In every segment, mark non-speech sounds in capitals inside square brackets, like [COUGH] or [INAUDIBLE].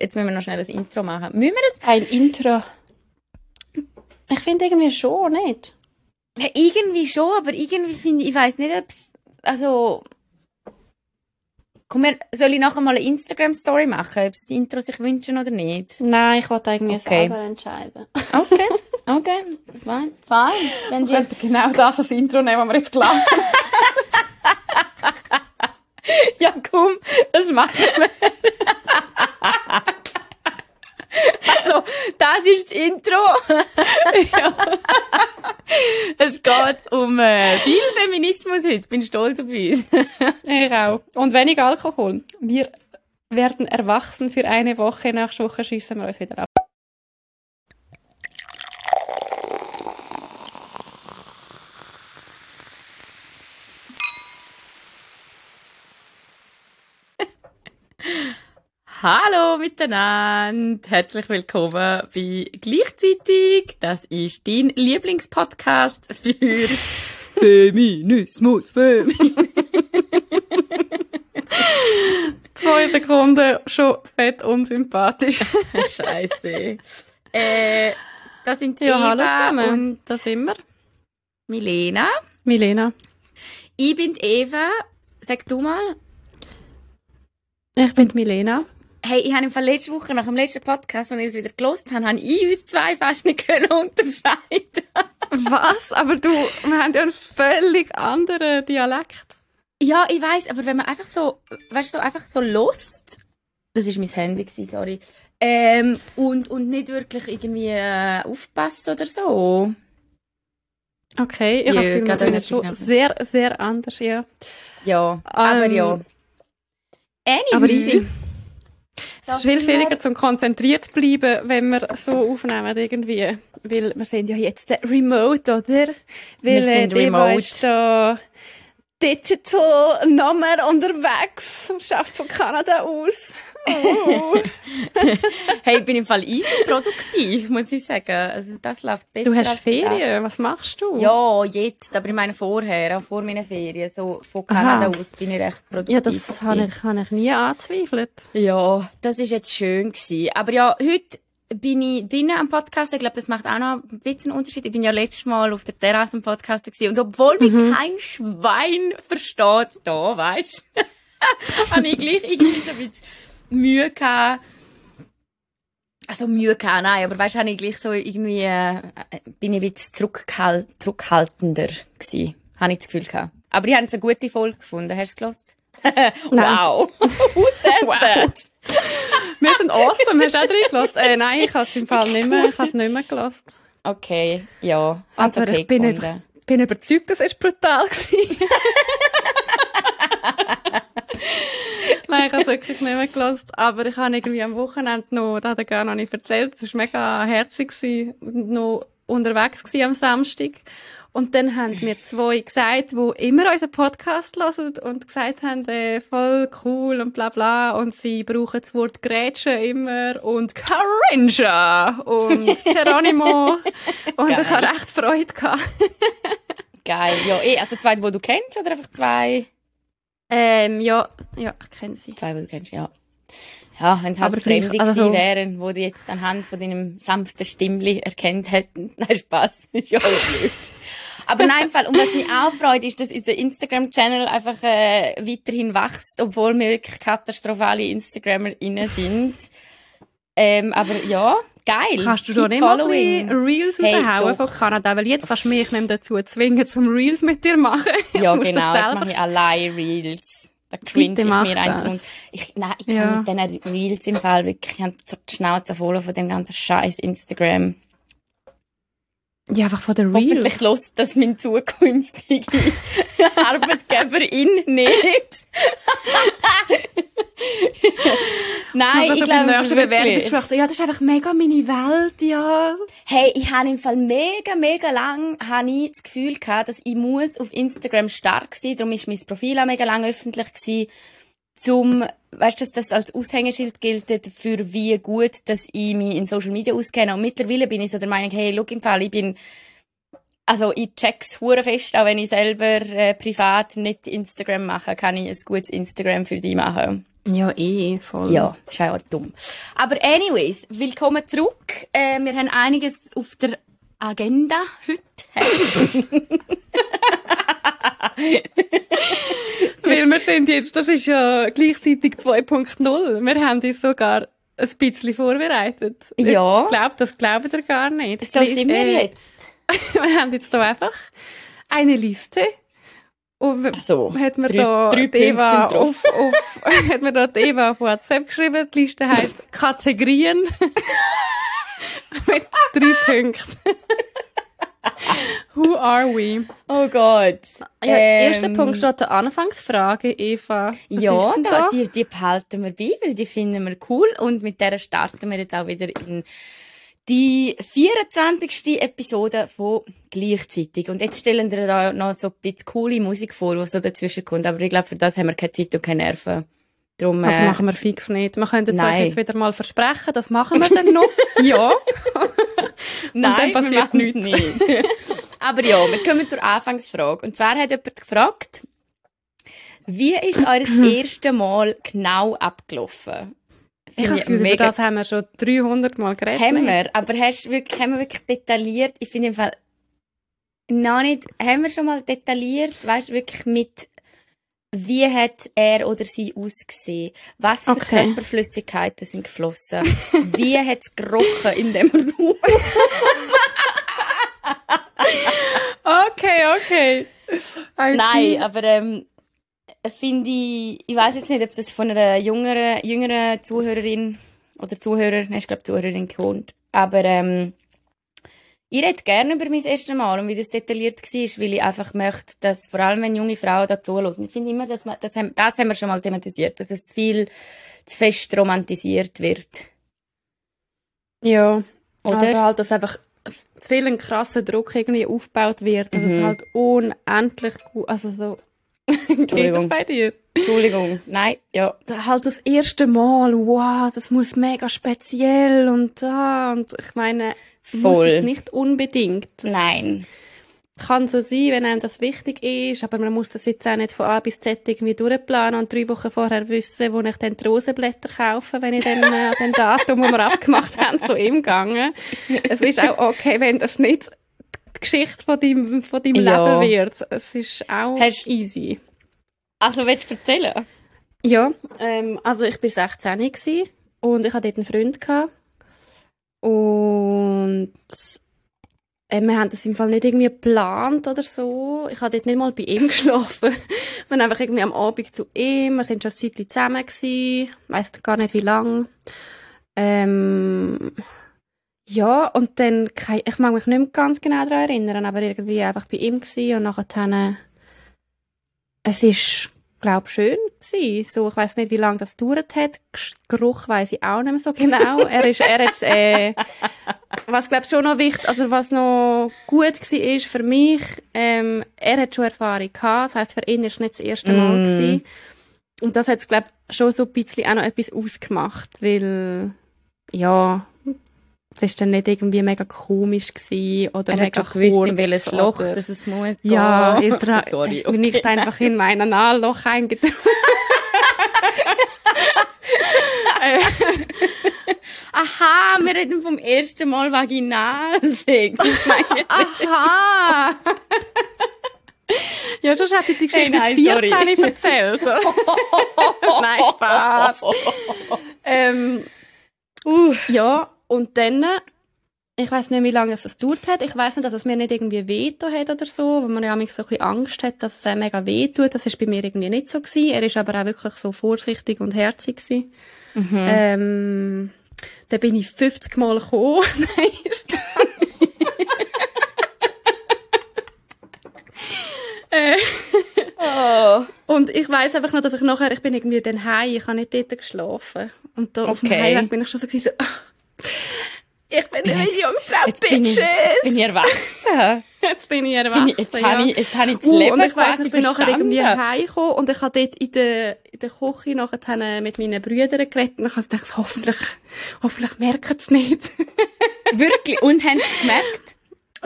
Jetzt müssen wir noch schnell ein Intro machen. Müssen wir das? Ein Intro. Ich finde irgendwie schon nicht. Ja, irgendwie schon, aber irgendwie finde ich, ich weiß nicht, ob also Komm, wir, soll ich nachher mal eine Instagram-Story machen, ob sie das Intro sich wünschen oder nicht? Nein, ich wollte eigentlich Okay. selber entscheiden. Okay, [LAUGHS] okay, fine, fine. Wenn sie, genau das als Intro nehmen, was wir jetzt klar. [LAUGHS] ja, komm, das machen wir. [LAUGHS] also, das ist das Intro. Es geht um äh, viel Feminismus heute. Bin stolz auf uns. Ich auch. Und wenig Alkohol. Wir werden erwachsen für eine Woche. Nächste Woche schießen wir uns wieder ab. Hallo miteinander, herzlich willkommen bei Gleichzeitig. Das ist dein Lieblingspodcast für [LAUGHS] Feminismus, Feminismus. [LAUGHS] Zwei Sekunden schon fett unsympathisch. [LAUGHS] Scheiße. Äh, das sind Ja, Eva hallo zusammen. und Da sind wir. Milena. Milena. Ich bin Eva. Sag du mal. Ich bin Milena. Hey, ich habe im Fall letzte Woche nach dem letzten Podcast, als ich es wieder gelost habe, habe ich uns zwei fast nicht können [LAUGHS] unterscheiden. Was? Aber du, wir haben ja einen völlig anderen Dialekt. Ja, ich weiß, aber wenn man einfach so, weißt du, so einfach so lost, das ist mein Handy gewesen, sorry, ähm, und, und nicht wirklich irgendwie äh, aufpasst oder so. Okay, ich Ja, habe nicht schon sehr, sehr anders, ja. Ja, aber Ähm, ja. Anywho, Aber easy. Es ist viel schwieriger, wir- zum konzentriert zu bleiben, wenn wir so aufnehmen irgendwie. Weil wir sind ja jetzt remote, oder? Weil sind äh, remote. ist da digital Nummer unterwegs schafft von Kanada aus. Oh. [LAUGHS] Hey, ich bin im Fall easy produktiv, muss ich sagen. Also das läuft besser du hast. Ferien, was machst du? Ja, jetzt, aber ich meine vorher, auch vor meinen Ferien, so von Kanada Aha. aus bin ich recht produktiv. Ja, das habe ich, habe ich nie angezweifelt. Ja, das ist jetzt schön gewesen. Aber ja, heute bin ich drinnen am Podcast. Ich glaube, das macht auch noch ein bisschen einen Unterschied. Ich bin ja letztes Mal auf der Terrasse am Podcast gewesen. Und obwohl mich kein Schwein versteht da, weißt du, [LAUGHS] habe ich gleich irgendwie so ein bisschen Mühe gehabt. Also Mühe gehabt, nein, aber weißt du, habe ich gleich so irgendwie, äh, bin ich ein bisschen zurückhal zurückhaltender gewesen. Habe ich das Gefühl gehabt. Aber ich habe jetzt eine gute Folge gefunden. Hast du es [LAUGHS] wow. [LAUGHS] Who says Wow. that? [LAUGHS] Wir sind awesome. Hast du auch reingelassen? Äh, nein, ich habe es im Fall nicht mehr, ich habe es nicht mehr gelassen. Okay, ja. Aber okay ich bin, über, bin überzeugt, dass es brutal war. Nein, ich habe es wirklich nicht mehr gelassen. Aber ich habe irgendwie am Wochenende noch, das hat er gar noch nicht erzählt, es war mega herzig, und noch unterwegs gewesen am Samstag. Und dann haben mir zwei gesagt, die immer unseren Podcast hören und gesagt haben, äh, voll cool und bla bla. Und sie brauchen das Wort Grätsche immer und Carinja und [LAUGHS] Geronimo. und Geil. ich habe echt Freude gehabt. Geil. Ja, eh, also zwei, die du kennst oder einfach zwei? Ähm, ja, ja, ich kenne sie. Zwei, die du kennst, ja. Ja, wenn es halt Aber Fremde also so- wären, wo die jetzt anhand von deinem sanften Stimmli erkannt hätten. [LAUGHS] Nein, Spaß. [LAUGHS] Ist ja auch blöd. Aber nein, im Fall, und was mich auch freut, ist, dass unser Instagram-Channel einfach äh, weiterhin wächst, obwohl wir wirklich katastrophale InstagrammerInnen sind. Ähm, aber ja, geil. Kannst du Keep schon bisschen Reels Hey, raushauen von Kanada? Weil jetzt kannst du mich nicht dazu zwingen, zum Reels mit dir machen. [LAUGHS] Ja, genau. das Jetzt mache ich allein Reels. Da cringe Bitte ich mir eins und ich, nein, ich kann Ja. mit diesen Reels im Fall wirklich, ich habe so die Schnauze voll von dem ganzen Scheiß Instagram. Ja, einfach von Hoffentlich Reels. lässt das mein zukünftige [LAUGHS] Arbeitgeberin nicht. [LAUGHS] Nein, Aber ich glaube nächsten. Bewerbungsgespräch so, ja, das ist einfach mega meine Welt, ja. Hey, ich habe im Fall mega, mega lang habe ich das Gefühl gehabt, dass ich muss auf Instagram stark sein. Darum ist mein Profil auch mega lang öffentlich gewesen, zum, weißt du, dass das als Aushängeschild gilt für wie gut, dass ich mich in Social Media auskenne. Und mittlerweile bin ich so der Meinung, hey, look im Fall, ich bin also ich check's hure fest, auch wenn ich selber äh, privat nicht Instagram mache, kann ich ein gutes Instagram für dich machen. Ja, eh, voll. Ja, ist auch dumm. Aber anyways, willkommen zurück. Äh, wir haben einiges auf der Agenda heute. [LAUGHS] [LAUGHS] [LAUGHS] Weil wir sind jetzt, das ist ja gleichzeitig 2.0. Wir haben uns sogar ein bisschen vorbereitet. Ja. Ich glaub, das glaubt ihr gar nicht. so sind wir Äh, jetzt. [LAUGHS] wir haben jetzt hier einfach eine Liste. Und Ach so, hat mir drei- da drei Eva auf, auf, [LAUGHS] hat mir da die Eva auf WhatsApp geschrieben. Die Liste heisst Kategorien. Mit drei Punkten. [LAUGHS] Who are we? Oh Gott. Ja, erster Ähm, Punkt steht der Anfangsfrage, Eva. Was ja, da, die, die behalten wir bei, weil die finden wir cool. Und mit der starten wir jetzt auch wieder in die 24. Episode von gleichzeitig. Und jetzt stellen wir da noch so ein bisschen coole Musik vor, die so dazwischen kommt. Aber ich glaube, für das haben wir keine Zeit und keine Nerven. Darum, Das äh, machen wir fix nicht. Wir können jetzt euch jetzt wieder mal versprechen, das machen wir dann noch. [LAUGHS] ja. [LAUGHS] Nein, dann wir passiert machen's nicht. [LAUGHS] Aber ja, wir kommen zur Anfangsfrage. Und zwar hat jemand gefragt, wie ist euer [CLEARS THROAT] erstes Mal genau abgelaufen? Ich Finde habe über mega das haben wir schon 300 Mal geredet. Haben wir, aber hast wirklich, haben wir wirklich detailliert, ich finde im Fall, noch nicht, haben wir schon mal detailliert, weißt du, wirklich mit, wie hat er oder sie ausgesehen? Was für Okay. Körperflüssigkeiten sind geflossen? [LAUGHS] wie hat es gerochen in dem Raum? Okay, okay. I Nein, see. aber ähm, finde ich, ich weiß jetzt nicht, ob das von einer jüngeren, jüngeren Zuhörerin oder Zuhörer, nein, ich glaube Zuhörerin kommt, aber ähm, ich rede gerne über mein erstes Mal und wie das detailliert war, weil ich einfach möchte, dass vor allem wenn junge Frauen da zuhören, ich finde immer, dass man, das, haben, das haben wir schon mal thematisiert, dass es viel zu fest romantisiert wird. Ja. Oder? Also halt, dass einfach viel ein krasser Druck irgendwie aufgebaut wird, dass es Mhm. halt unendlich gut, also so, [LAUGHS] geht das Entschuldigung. bei dir? Entschuldigung, nein, ja. Da halt das erste Mal, wow, das muss mega speziell und da, und ich meine, muss Voll. es nicht unbedingt. Das Nein. Kann so sein, wenn einem das wichtig ist, aber man muss das jetzt auch nicht von A bis Z irgendwie durchplanen und drei Wochen vorher wissen, wo ich dann die Rosenblätter kaufe, wenn ich dann äh, an dem Datum, wo wir abgemacht haben, so im Gange. Es ist auch okay, wenn das nicht die Geschichte von deinem, von deinem Ja. Leben wird. Es ist auch Hast- easy. Also, willst du erzählen? Ja, ähm, also ich bin 16 gsi und ich hatte dort einen Freund gehabt. Und äh, wir haben das im Fall nicht irgendwie geplant oder so. Ich habe dort nicht mal bei ihm [LAUGHS] geschlafen. wir sind einfach irgendwie am Abend zu ihm. Wir sind schon ein Zeitchen zusammen gsi. Weiss gar nicht wie lang. Ähm, ja, und dann, ich mag mich nicht mehr ganz genau daran erinnern, aber irgendwie einfach bei ihm gsi und nachher dann, es ist, glaub schön gewesen. So, ich weiß nicht, wie lange das gedauert hat. Geruch weiß ich auch nicht mehr so [LAUGHS] genau. er ist, er hat, äh, was glaub schon noch wichtig, also was noch gut war ist für mich, ähm, er hat schon Erfahrung gehabt. Das heisst, für ihn ist es nicht das erste Mal Mm. gewesen. Und das hat glaub schon so ein bisschen auch noch etwas ausgemacht, weil, ja, es ist dann nicht irgendwie mega komisch gewesen oder Er hat mega schon gewusst, in kurz welches Loch dass es muss ja, gehen. [LAUGHS] [LAUGHS] ich tra- Sorry, bin nicht okay. einfach in mein Analloch eingetragen. [LAUGHS] Aha, wir reden vom ersten Mal Vaginalsex. Aha! ja, sonst hätte ich die Geschichte Hey, nein, mit sorry. 14 erzählt. nein, Spaß. ähm, uh, ja, und dann, ich weiß nicht, wie lange es das gedauert hat. Ich weiß nicht, dass es mir nicht irgendwie wehtut hat oder so, weil man ja manchmal so ein bisschen Angst hat, dass es einem mega wehtut. Das ist bei mir irgendwie nicht so gewesen. Er ist aber auch wirklich so vorsichtig und herzig gewesen. Ähm, dann bin ich 50 Mal gekommen. [LAUGHS] Nein, Spaß. äh, oh. und ich weiß einfach noch, dass ich nachher, ich bin irgendwie dann heim, ich habe nicht dort geschlafen. Und da auf dem Okay. Heimweg bin ich schon so, gewesen, so ich bin eine Jetzt- Jungfrau, Jetzt bin, ich, Bitches! bin ich erwachsen. [LAUGHS] Jetzt bin ich Bin erwachsen, ich, jetzt ja. habe ich, jetzt habe ich das Uh, Leben und ich weiss, ich bin nachher irgendwie verstanden. heimgekommen und ich habe dort in der, in der Küche nachher mit meinen Brüdern geredet und ich habe gedacht, hoffentlich, hoffentlich merken sie es nicht. [LAUGHS] Wirklich? Und haben sie es gemerkt?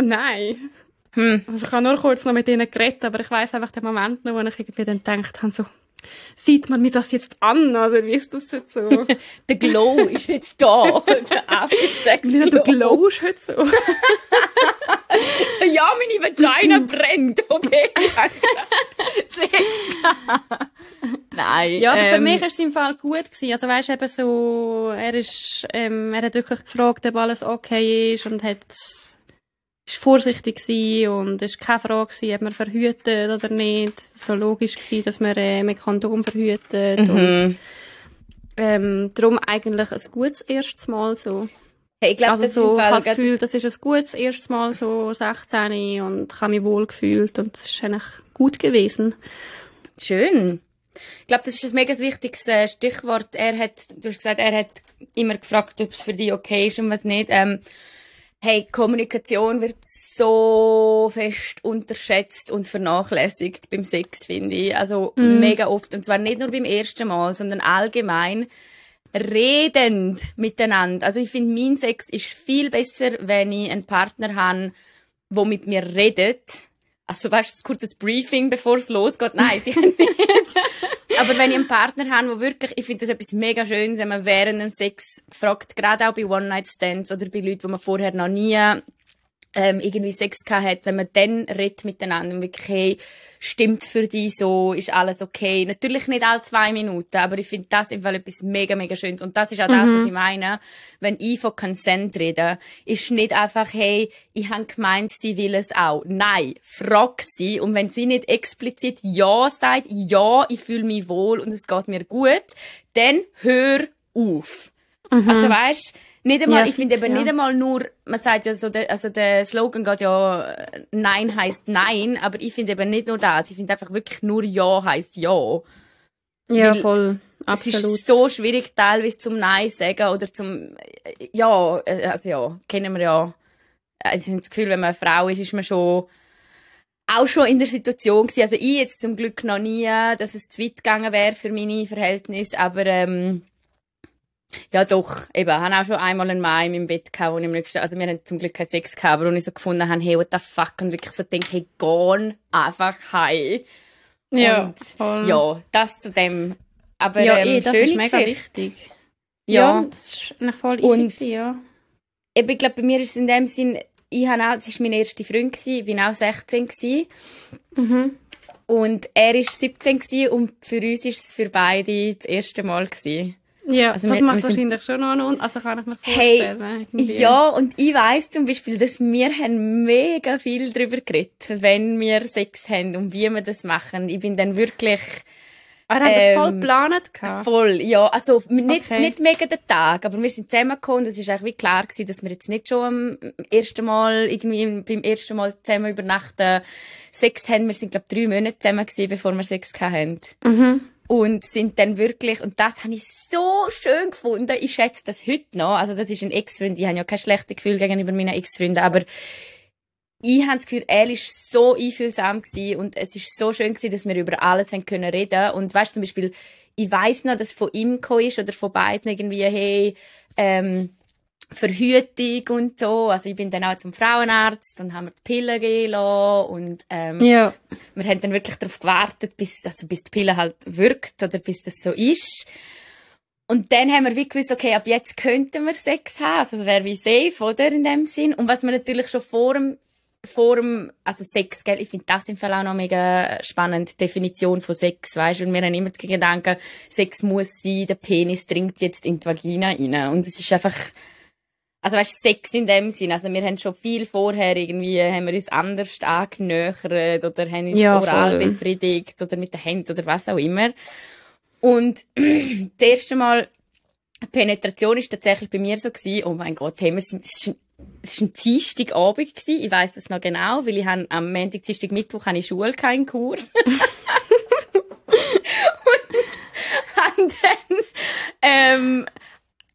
Nein. Hm. Also ich habe nur kurz noch mit ihnen geredet, aber ich weiß einfach den Moment noch, wo ich irgendwie dann gedacht habe, so, sieht man mir das jetzt an, oder wie ist das jetzt so? [LAUGHS] der Glow ist jetzt da. der After-Sex Glow. Der Glow ist jetzt so. so. [LAUGHS] Ja, meine Vagina [LAUGHS] brennt, okay. Nein. Ja, aber ähm, für mich war es im Fall gut gewesen. Also weißt eben so, er ist, ähm, er hat wirklich gefragt, ob alles okay ist und hat ist vorsichtig gewesen und es war keine Frage gewesen, ob man verhütet oder nicht. So logisch gewesen, dass man äh, mit Kondom verhütet mhm. und ähm, darum eigentlich ein gutes erstes Mal so. Hey, ich glaube, also so, ich habe das Gefühl, das ist ein gutes erstes Mal so 16 und ich habe mich wohl gefühlt und es ist eigentlich gut gewesen. Schön. Ich glaube, das ist ein mega wichtiges äh, Stichwort. Er hat, du hast gesagt, er hat immer gefragt, ob es für dich okay ist und was nicht. Ähm, Hey, Kommunikation wird so fest unterschätzt und vernachlässigt beim Sex, finde ich. Also mm. mega oft. Und zwar nicht nur beim ersten Mal, sondern allgemein redend miteinander. Also ich finde, mein Sex ist viel besser, wenn ich einen Partner habe, der mit mir redet, also weißt du, ein kurzes Briefing, bevor es losgeht? Nein, sicher nicht. [LAUGHS] Aber wenn ich einen Partner habe, wo wirklich, ich finde das etwas mega Schönes, wenn man während dem Sex fragt, gerade auch bei One-Night-Stands oder bei Leuten, die man vorher noch nie ähm, irgendwie Sex gehabt hat, wenn man dann redet miteinander, wirklich, hey, stimmt's für dich so, ist alles okay? Natürlich nicht alle zwei Minuten, aber ich finde das im Fall etwas mega, mega Schönes. Und das ist auch das, mhm. was ich meine, wenn ich von Consent rede, ist nicht einfach, hey, ich habe gemeint, sie will es auch. Nein, frag sie. Und wenn sie nicht explizit Ja sagt, ja, ich fühle mich wohl und es geht mir gut, dann hör auf. Mhm. Also weißt, nicht einmal, ja, ich finde eben ja. nicht einmal nur, man sagt ja so, der, also der Slogan geht ja, Nein heißt Nein, aber ich finde eben nicht nur das, ich finde einfach wirklich nur Ja heißt Ja. Ja, Weil voll. Absolut. Es ist so schwierig, teilweise zum Nein sagen oder zum, ja, also ja, kennen wir ja. Also ich habe das Gefühl, wenn man eine Frau ist, ist man schon, auch schon in der Situation gewesen. Also ich jetzt zum Glück noch nie, dass es zu weit gegangen wäre für meine Verhältnisse, aber, ähm, ja, doch. Eben, ich habe auch schon einmal einen Mann in meinem Bett gehabt, wo ich am nächsten, also wir haben zum Glück keinen Sex gehabt, aber wo ich so gefunden habe, hey, what the fuck, und wirklich so denke, hey, geh einfach heim. Ja, und, voll. Ja, das zu dem. Aber, ja, ähm, eh, das ist mega Geschichte. wichtig. Ja, ja, das ist voll easy und, gewesen, ja. Eben, ich glaube, bei mir ist es in dem Sinn, ich habe auch, es war mein erster Freund, gewesen, ich war auch 16 gewesen. Mhm. Und er war 17 gewesen, und für uns war es für beide das erste Mal gewesen. Ja, also das wir, macht wir wahrscheinlich schon noch einen Also kann ich mir vorstellen. Hey, ja, und ich weiss zum Beispiel, dass wir haben mega viel darüber geredet, wenn wir Sex haben und wie wir das machen. Ich bin dann wirklich... Wir haben ähm, das voll ähm, geplant Voll, ja. Also, nicht, okay. nicht mega den Tag, aber wir sind zusammengekommen und es ist eigentlich wie klar gewesen, dass wir jetzt nicht schon am ersten Mal, irgendwie beim ersten Mal zusammen übernachten Sex haben. Wir sind, glaube drei Monate zusammen gewesen, bevor wir Sex hatten. Mhm und sind dann wirklich, und das habe ich so schön gefunden, ich schätze das heute noch, also das ist ein Ex-Freund, ich habe ja kein schlechtes Gefühl gegenüber meinen Ex-Freunden, aber ich habe das Gefühl, er war so einfühlsam gewesen und es ist so schön gewesen, dass wir über alles haben können reden. Und weißt zum Beispiel, ich weiß noch, dass von ihm ist oder von beiden irgendwie, hey, ähm, Verhütung und so. Also ich bin dann auch zum Frauenarzt und haben wir die Pille gegeben und ähm, ja. wir haben dann wirklich darauf gewartet, bis, also bis die Pille halt wirkt oder bis das so ist. Und dann haben wir wie gewusst, okay, ab jetzt könnten wir Sex haben. Also es wäre wie safe, oder? In dem Sinn. Und was wir natürlich schon vor dem, vor dem, also Sex, gell? Ich finde das im Fall auch noch mega spannend, Definition von Sex, weißt du? Und wir haben immer den Gedanken, Sex muss sein, der Penis dringt jetzt in die Vagina rein. Und es ist einfach, also weißt Sex in dem Sinn. Also wir haben schon viel vorher irgendwie, haben wir uns anders angenöchert oder haben uns ja, oral voll. befriedigt oder mit den Händen oder was auch immer. Und [CLEARS THROAT] das erste Mal Penetration ist tatsächlich bei mir so gewesen, oh mein Gott, hey, wir sind, es war ein Dienstagabend gewesen, ich weiss das noch genau, weil ich habe am Montag, Dienstag, Mittwoch habe ich Schule keinen Kur. [LAUGHS] und, [LAUGHS] und dann, ähm,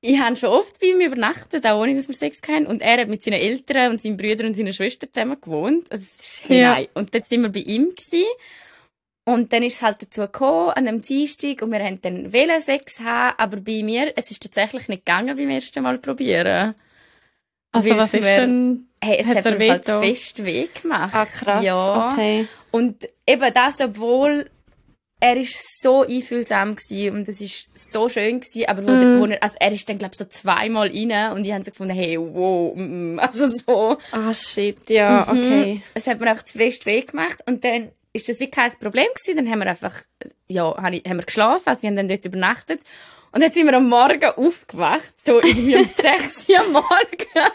ich habe schon oft bei ihm übernachtet, auch ohne, dass wir Sex hatten. Und er hat mit seinen Eltern und seinen Brüdern und seiner Schwester zusammen gewohnt. Also, das ist, ja. Nein. Und dann sind wir bei ihm gewesen. Und dann ist es halt dazu gekommen, an einem Dienstag, und wir haben dann Sex haben, aber bei mir, es ist tatsächlich nicht gegangen beim ersten Mal probieren. Also was ist denn... Hey, es hat mir halt fest weh gemacht. Ah, krass, Ja. okay. Und eben das, obwohl er ist so einfühlsam gewesen und es ist so schön gewesen, aber wo, Mhm. wo er, also er ist dann glaube so zweimal rein und ich habe so gefunden, hey, wow, mm, mm, also so. Ah, shit, ja, okay. Mhm. Es hat mir einfach zu fest weh gemacht und dann ist das wie kein Problem gewesen. Dann haben wir einfach, ja, habe ich- haben wir geschlafen, also wir haben dann dort übernachtet. Und dann sind wir am Morgen aufgewacht, so irgendwie um [LAUGHS] 6 Uhr am Morgen.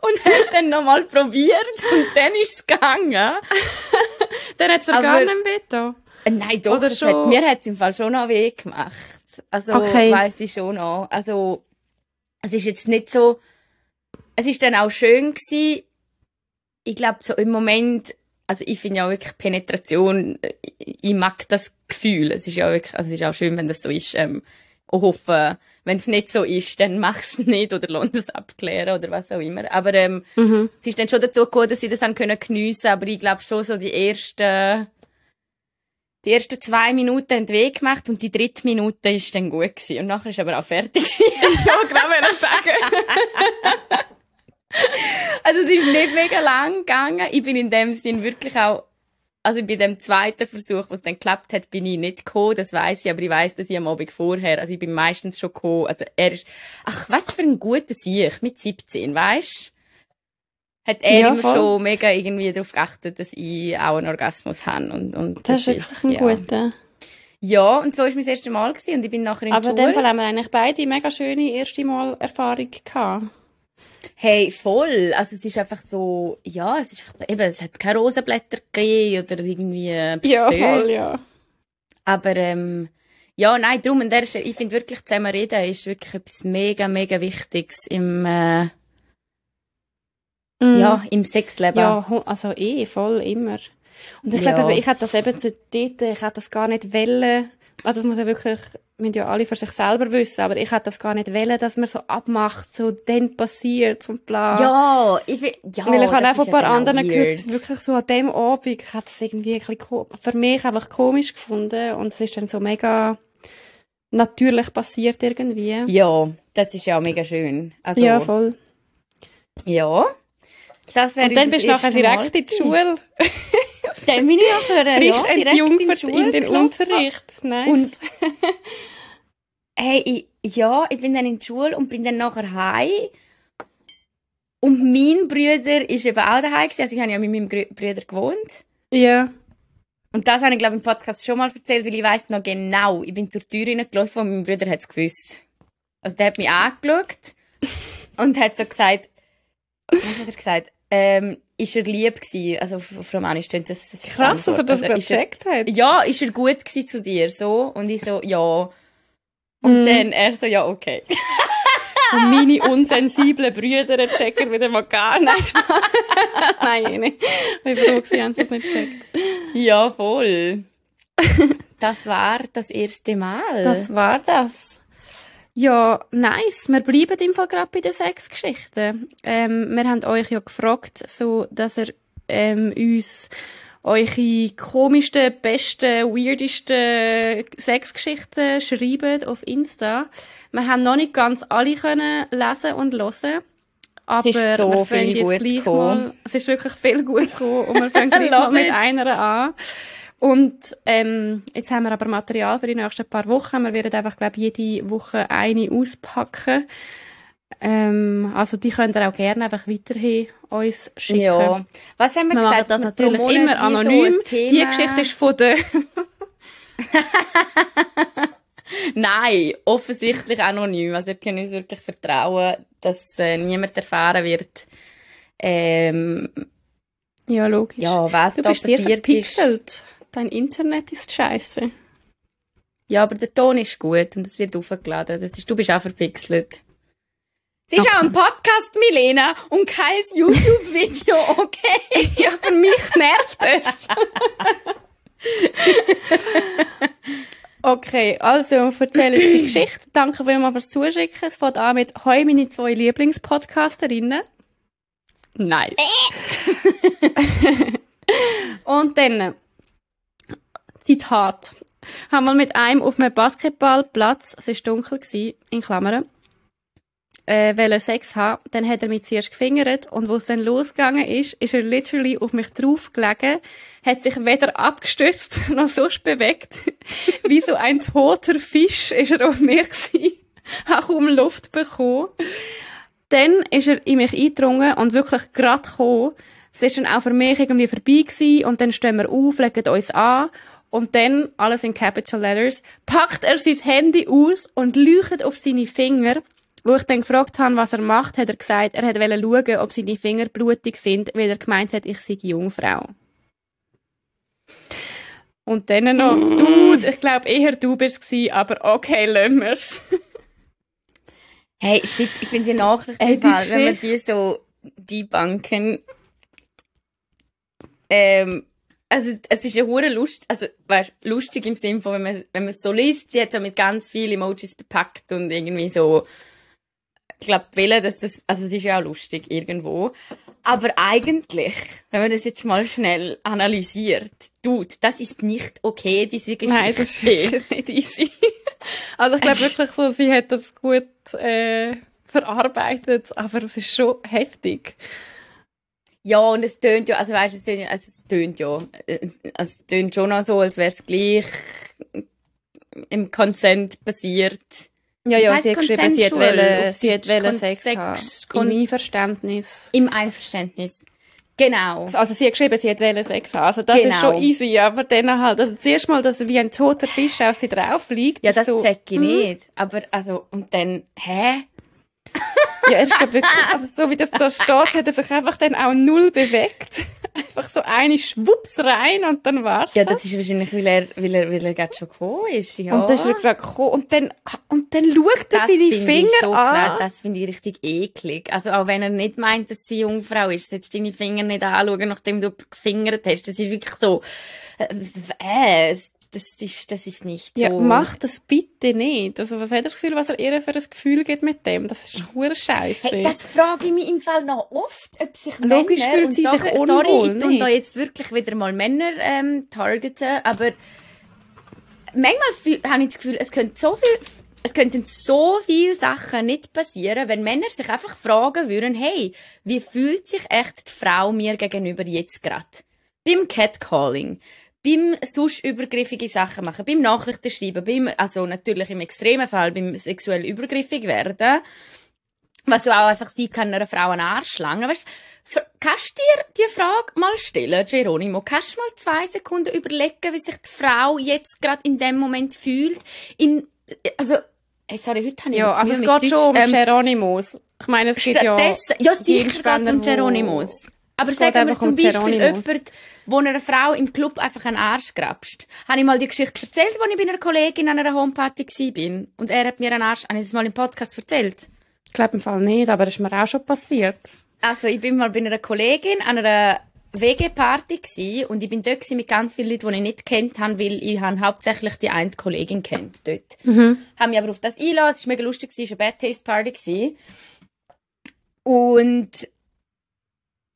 Und haben dann nochmal probiert und dann ist es gegangen. Dann hat es Aber- gar nicht Bett da. Äh, Nein, doch, Oder schon- hat, mir hat es im Fall schon noch weh gemacht. Also, Okay. weiss ich schon noch. Also, es ist jetzt nicht so, es ist dann auch schön gewesen. Ich glaube, so im Moment, also ich finde ja wirklich Penetration, äh, ich ich mag das Gefühl. Es ist ja wirklich, also es ist auch schön, wenn das so ist. Ähm, und hoffe, wenn es nicht so ist, dann mach's [LAUGHS] nicht oder lass es abklären oder was auch immer. Aber ähm, Mhm. es ist dann schon dazu gekommen, dass sie das haben können geniessen, aber ich glaube schon so die ersten, die ersten zwei Minuten haben weh gemacht und die dritte Minute ist dann gut gewesen. Und nachher ist aber auch fertig. [LAUGHS] Ja, genau, wenn ich sagen. also es ist nicht mega lang gegangen. Ich bin in dem Sinn wirklich auch, also bei dem zweiten Versuch, was dann geklappt hat, bin ich nicht gekommen, das weiß ich, aber ich weiß, dass ich am Abend vorher, also ich bin meistens schon gekommen, also er ist, ach, was für ein guter Sieg, mit 17, weißt Hat er Ja, immer voll. schon mega irgendwie darauf geachtet, dass ich auch einen Orgasmus habe und, und Das ist wirklich ein ja. guter. Ja, und so war mein erstes Mal gewesen, und ich bin nachher in Aber in dem Fall haben wir eigentlich beide mega schöne erste Mal Erfahrung gehabt. Hey, voll. Also es ist einfach so, ja, es ist einfach, eben, es hat keine Rosenblätter gegeben oder irgendwie Ja, voll, ja. Aber ähm, ja, nein, drum, und der ist, ich finde wirklich, zusammen reden ist wirklich etwas mega, mega Wichtiges im, äh, Mhm. ja, im Sexleben. Ja, also eh, voll, immer. Und ich Ja. glaube, ich hätte das eben zu dort, ich hätte das gar nicht wollen, also das muss ja wirklich, müssen ja alle für sich selber wissen, aber ich hätte das gar nicht wollen, dass man so abmacht, so dann passiert und bla. ja, ich find, ja, Weil ich habe auch von ein paar auch anderen gehört, weird. dass wirklich so an dem Abend, ich habe es irgendwie ein bisschen, für mich einfach komisch gefunden und es ist dann so mega natürlich passiert irgendwie. Ja, das ist ja auch mega schön. Also, ja voll. ja. Das wäre Und dann bist du nachher Mal direkt in die. Schule, [LAUGHS] Dann bin ich nachher, frisch ja, in entjungfert Schule in den gelaufen. Unterricht. Nice. Und [LAUGHS] hey, ich, ja, ich bin dann in die Schule und bin dann nachher heim. Und mein Bruder ist eben auch daheim gewesen. Also ich habe ja mit meinem Bruder gewohnt. ja. Und das habe ich, glaube ich, im Podcast schon mal erzählt, weil ich weiss noch genau, ich bin zur Tür reingelaufen und mein Bruder hat es gewusst. Also der hat mich angeschaut [LAUGHS] und hat so gesagt, was hat er gesagt? Ähm, ist er lieb gewesen? Also auf Romanisch stimmt das. ist Krass, dass er das also, gecheckt hat. Ja, ist er gut gewesen zu dir? So. Und ich so, ja. Und Mhm. dann er so, ja, okay. [LAUGHS] Und meine unsensiblen Brüder checken wieder mal gar nicht. [LAUGHS] Nein, nicht. Ich bin froh, sie haben das nicht gecheckt. ja, voll. das war das erste Mal. Das war das. Ja, nice. Wir bleiben im Fall gerade bei den Sexgeschichten. Ähm, wir haben euch ja gefragt, so, dass ihr ähm, uns eure komischsten, besten, weirdesten Sexgeschichten schreibt auf Insta. Wir haben noch nicht ganz alle können lesen und hören. Aber ist so wir viel jetzt gleich gekommen. mal, es ist wirklich viel gut gekommen und wir [LAUGHS] fangen gleich mal mit it. einer an. Und ähm, jetzt haben wir aber Material für die nächsten paar Wochen. Wir werden einfach, glaube jede Woche eine auspacken. Ähm, also die könnt ihr auch gerne einfach weiterhin uns schicken. ja. Was haben wir, Wir gesagt? das natürlich immer so anonym. Thema- Die Geschichte ist von der... [LAUGHS] Nein, offensichtlich anonym. Also ihr könnt uns wirklich vertrauen, dass äh, niemand erfahren wird, ähm, ja, logisch. ja, was du da bist sehr passiert ist. Dein Internet ist scheiße. Ja, aber der Ton ist gut und es wird aufgeladen. Das ist, du bist auch verpixelt. Es ist Okay. auch ein Podcast, Milena, und kein YouTube-Video, [LAUGHS] okay? Ja, für mich nervt es. okay, also erzähle die Geschichte. Danke vielmals fürs Zuschicken. Es fängt an mit «Hoi, meine zwei Lieblingspodcasterinnen». Nice. [LAUGHS] Und dann, Zitat. Haben wir mit einem auf einem Basketballplatz, es war dunkel, gewesen, in Klammern, äh, wollte Sex haben, dann hat er mich zuerst gefingert und wo es dann losgegangen ist, ist er literally auf mich draufgelegen, hat sich weder abgestützt [LAUGHS] noch sonst bewegt. [LAUGHS] Wie so ein toter Fisch ist er auf mir gewesen. Hat [LAUGHS] kaum Luft bekommen. Dann ist er in mich eingedrungen und wirklich grad gekommen. Es ist dann auch für mich irgendwie vorbei gewesen und dann stehen wir auf, legen uns an und dann, alles in Capital Letters, packt er sein Handy aus und leuchtet auf seine Finger. Wo ich dann gefragt habe, was er macht, hat er gesagt, er wollte schauen, ob seine Finger blutig sind, weil er gemeint hat, ich sei Jungfrau. Und dann noch, mm. Dude, ich glaube eher du bist es aber okay, lassen wir's. hey, shit, ich finde die Nachricht Ey, die wenn wir die so debunken. Ähm, also es ist ja hure lust, also weißt, lustig im Sinne von, wenn man wenn man es so liest, sie hat so mit ganz vielen Emojis bepackt und irgendwie so, ich glaube, willen, dass das, also es ist ja auch lustig irgendwo. Aber eigentlich, wenn man das jetzt mal schnell analysiert, tut, das ist nicht okay, diese Geschichte. Nein, das ist [LAUGHS] nicht easy. Also ich glaube wirklich so, sie hat das gut äh, verarbeitet, aber es ist schon heftig. Ja, und es tönt ja, also weißt du, es tönt ja, also tönt ja, es, es tönt schon auch so, als wäre es gleich im Consent basiert. Ja, ja, sie hat geschrieben, sie hat wollen, sie hat wollen Sex, Sex haben. Im Einverständnis. Im Einverständnis. Genau. Also sie hat geschrieben, sie hat wollen Sex haben. Also das genau. ist schon easy, aber dann halt, also zuerst mal, dass er wie ein toter Fisch auf sie drauf liegt. Ja, das so, check ich hm. nicht. Aber, also, und dann, hä? Ja, ich glaube wirklich, also so wie das da steht, hat er sich einfach dann auch null bewegt. Einfach so eine Schwupps rein und dann war's. Ja, das, ist wahrscheinlich, weil er, weil er, weil er gerade schon gekommen ist, ja. Und dann ist er gerade gekommen und dann, und dann schaut er seine Finger so an. Klar, das finde ich richtig eklig. Also auch wenn er nicht meint, dass sie Jungfrau ist, solltest du deine Finger nicht anschauen, nachdem du gefingert hast. Das ist wirklich so, äh, äh das ist, das ist nicht so. Ja, mach das bitte nicht. Also, was hat er das Gefühl, was er ihr für ein Gefühl gibt mit dem? Das ist hure Scheiße. Hey, das frage ich mich im Fall noch oft, ob sich Logisch Männer fühlt sie sagen, sich unwohl, sorry, ich tue da jetzt wirklich wieder mal Männer ähm, targeten, aber manchmal habe ich das Gefühl, es könnte so viel es könnten so viele Sachen nicht passieren, wenn Männer sich einfach fragen würden, hey, wie fühlt sich echt die Frau mir gegenüber jetzt gerade? Beim Catcalling beim sonst übergriffige Sachen machen, beim Nachrichtenschreiben, beim, also natürlich im extremen Fall beim sexuell übergriffig werden, was du auch einfach sein kann, einer Frau einen Arsch langen, weißt, kannst du dir die Frage mal stellen, Geronimo? Kannst du mal zwei Sekunden überlegen, wie sich die Frau jetzt gerade in dem Moment fühlt? In, also, hey, sorry, heute habe ich Ja, also es geht Deutsch, schon um ähm, Geronimos. Ich meine, es geht ja... Ja, sicher geht es um Geronimos. Aber sagen wir zum Beispiel jemand, wo einer Frau im Club einfach einen Arsch grabst. Habe ich mal die Geschichte erzählt, als ich bei einer Kollegin an einer Homeparty war. Und er hat mir einen Arsch, habe ich das mal im Podcast erzählt? Ich glaube im Fall nicht, aber das ist mir auch schon passiert. Also, ich bin mal bei einer Kollegin an einer WG-Party und ich bin dort mit ganz vielen Leuten, die ich nicht kennt habe, weil ich habe hauptsächlich die eine Kollegin kennt dort. Mhm. Habe mich aber auf das eingelassen, es war mega lustig, es war eine Bad Taste Party. Und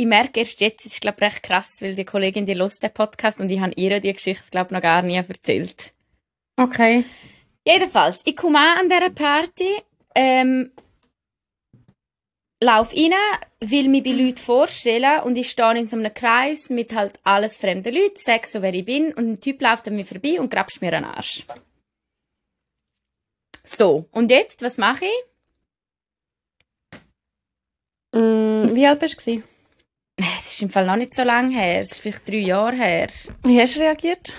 ich merke erst jetzt, es ist glaube recht krass, weil die Kollegin, die lost den Podcast und ich habe ihr die Geschichte glaube noch gar nie erzählt. Okay. Jedenfalls, ich komme an dieser Party, ähm, lauf rein, will mich bei Leuten vorstellen und ich stehe in so einem Kreis mit halt alles fremden Leuten, sage so, wer ich bin und ein Typ läuft an mir vorbei und grabst mir einen Arsch. So, und jetzt, was mache ich? Mm, wie alt bist du? Es ist im Fall noch nicht so lange her. Es ist vielleicht drei Jahre her. Wie hast du reagiert?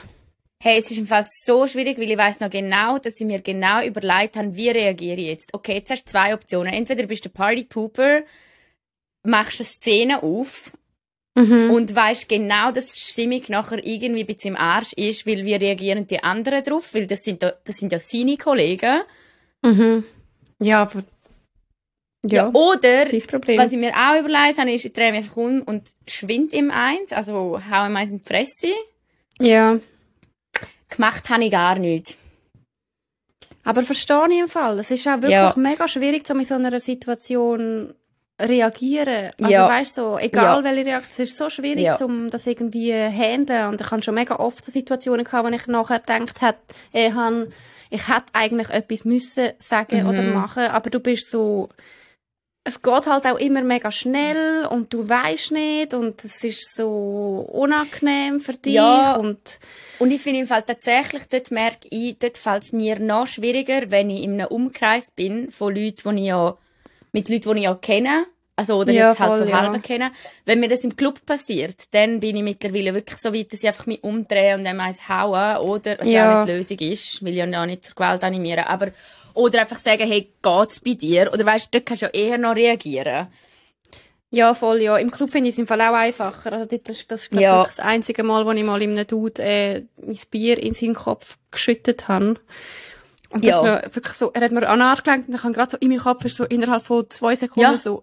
Hey, es ist im Fall so schwierig, weil ich weiß noch genau, dass ich mir genau überlegt habe, wie reagiere ich jetzt. Okay, jetzt hast du zwei Optionen. Entweder bist du Party Pooper, machst eine Szene auf mhm. und weißt genau, dass die Stimmung nachher irgendwie ein bisschen im Arsch ist, weil wie reagieren die anderen drauf? Weil das sind, das sind ja seine Kollegen. Mhm. Ja, aber ja, ja, oder, was ich mir auch überlegt habe, ist, ich drehe mich einfach um und schwind im Eins, also hau ihm eins in die Fresse. Ja. Gemacht habe ich gar nichts. Aber verstehe ich im Fall. Es ist auch wirklich ja. mega schwierig, so in so einer Situation reagieren. Also ja. weißt so, egal ja. welche Reaktion, es ist so schwierig, ja. um das irgendwie handeln. Und ich habe schon mega oft so Situationen gehabt, wo ich nachher gedacht habe, ich, ich hätte eigentlich etwas müssen sagen mhm. oder machen, aber du bist so, es geht halt auch immer mega schnell und du weißt nicht und es ist so unangenehm für dich Ja. und Und ich finde im Fall tatsächlich, dort merke ich, dort fällt es mir noch schwieriger, wenn ich in einem Umkreis bin von Leuten, die ich ja, mit Leuten, die ich ja kenne. Also, oder Ja, jetzt halt voll, so ja. halb kenne. Wenn mir das im Club passiert, dann bin ich mittlerweile wirklich so weit, dass ich einfach mich umdrehe und dann eins hauen, oder, was ja Ja. auch nicht die Lösung ist, will ja auch nicht zur Gewalt animieren, aber, oder einfach sagen, hey, geht's bei dir? Oder weißt du, dort kannst du ja eher noch reagieren. ja voll ja im Club finde ich es im Fall auch einfacher also das, ist- das ist glaub, Ja. das einzige Mal wo ich mal in einem Dude äh, mein Bier in seinen Kopf geschüttet habe und das Ja. ist wirklich so er hat mir an den Arsch gelenkt und ich habe gerade so in meinem Kopf ist so innerhalb von zwei Sekunden Ja. so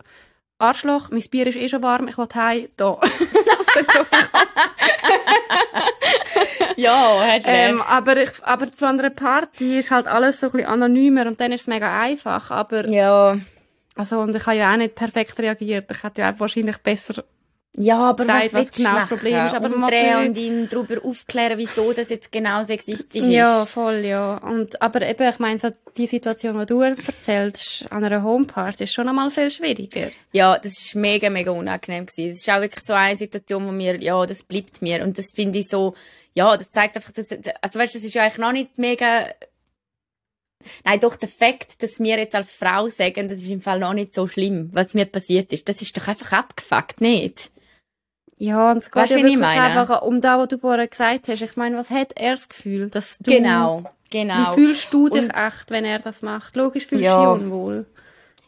Arschloch, mein Bier ist eh schon warm, ich will heim, da. [LAUGHS] [LAUGHS] Ja, hast ähm, aber, ich, aber zu einer Party ist halt alles so ein bisschen anonymer und dann ist es mega einfach, aber Ja. Also, und ich habe ja auch nicht perfekt reagiert. Ich hätte ja auch wahrscheinlich besser. Ja, aber Sagt, was, was du genau das? Problem ist, aber Umdrehen und ihn darüber aufklären, wieso das jetzt genau sexistisch Ja, ist. voll, ja. Und, aber eben, ich meine, so die Situation, die du erzählst, an einer Homeparty, ist schon einmal viel schwieriger. Ja, das ist mega, mega unangenehm gewesen. Es ist auch wirklich so eine Situation, wo mir, ja, das bleibt mir. Und das finde ich so, ja, das zeigt einfach, dass, also weißt du, das ist ja eigentlich noch nicht mega, nein, doch der Fakt, dass wir jetzt als Frau sagen, das ist im Fall noch nicht so schlimm, was mir passiert ist. Das ist doch einfach abgefuckt, nicht? Ja, und es geht Weißt du, ja wirklich einfach um das, was du vorher gesagt hast. Ich meine, was hat er das Gefühl, dass du... Genau, genau. Wie fühlst du dich Und- echt, wenn er das macht? Logisch fühlst Ja. du dich unwohl.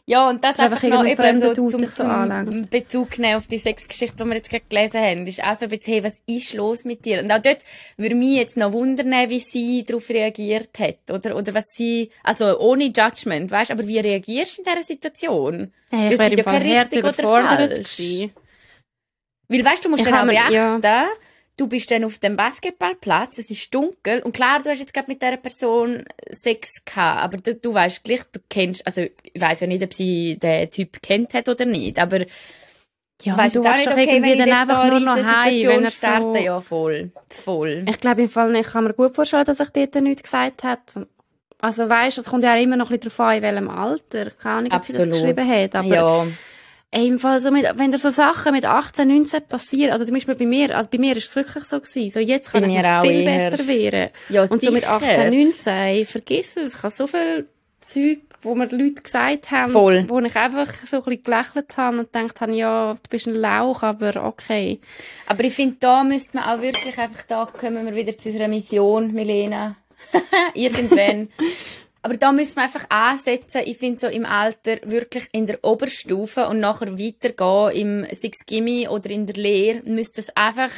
Ja, und das Dass einfach einfach noch eben so zum, so anlangt. Bezug nehmen auf die Sexgeschichte, die wir jetzt gerade gelesen haben, ist auch so ein bisschen, hey, was ist los mit dir? Und auch dort würde mich jetzt noch wundern, wie sie darauf reagiert hat, oder, oder was sie, also ohne Judgment, weißt, aber wie reagierst du in dieser Situation? Hey, ich wäre gibt im ja Fall richtig oder falsch. gewesen. Weil, weißt du, du musst dann auch beachten, ja. Du bist dann auf dem Basketballplatz, es ist dunkel, und klar, du hast jetzt gerade mit dieser Person Sex gehabt, aber du, du weißt gleich, du kennst, also, ich weiss ja nicht, ob sie den Typ kennt hat oder nicht, aber Ja, weißt du nicht doch okay, irgendwie dann einfach nur noch heim, wenn er starte, so... ja, voll, voll. Ich glaube im Fall nicht, ich kann mir gut vorstellen, dass ich dort nichts gesagt hat. Also weißt, es kommt ja auch immer noch ein bisschen darauf an, in welchem Alter. Keine Ahnung, ob sie das geschrieben hat. Aber ja, ey, im Fall so mit, wenn da so Sachen mit 18, 19 passieren, also zum Beispiel bei mir, also bei mir ist es wirklich so gewesen. So jetzt kann Bei ich mich auch viel eher. besser wehren. ja, Und so mit sicher. 18, 19, ey, vergiss es. Ich habe so viel Zeug, wo mir die Leute gesagt haben, Voll. wo ich einfach so ein bisschen gelächelt habe und gedacht habe, ja, du bist ein Lauch, aber okay. Aber ich finde, da müsste man auch wirklich einfach, da kommen wir wieder zu unserer Mission, Milena. [LAUGHS] Irgendwann. Aber da müssen wir einfach ansetzen. Ich finde so im Alter wirklich in der Oberstufe und nachher weitergehen im Six Gimme oder in der Lehre müsste es einfach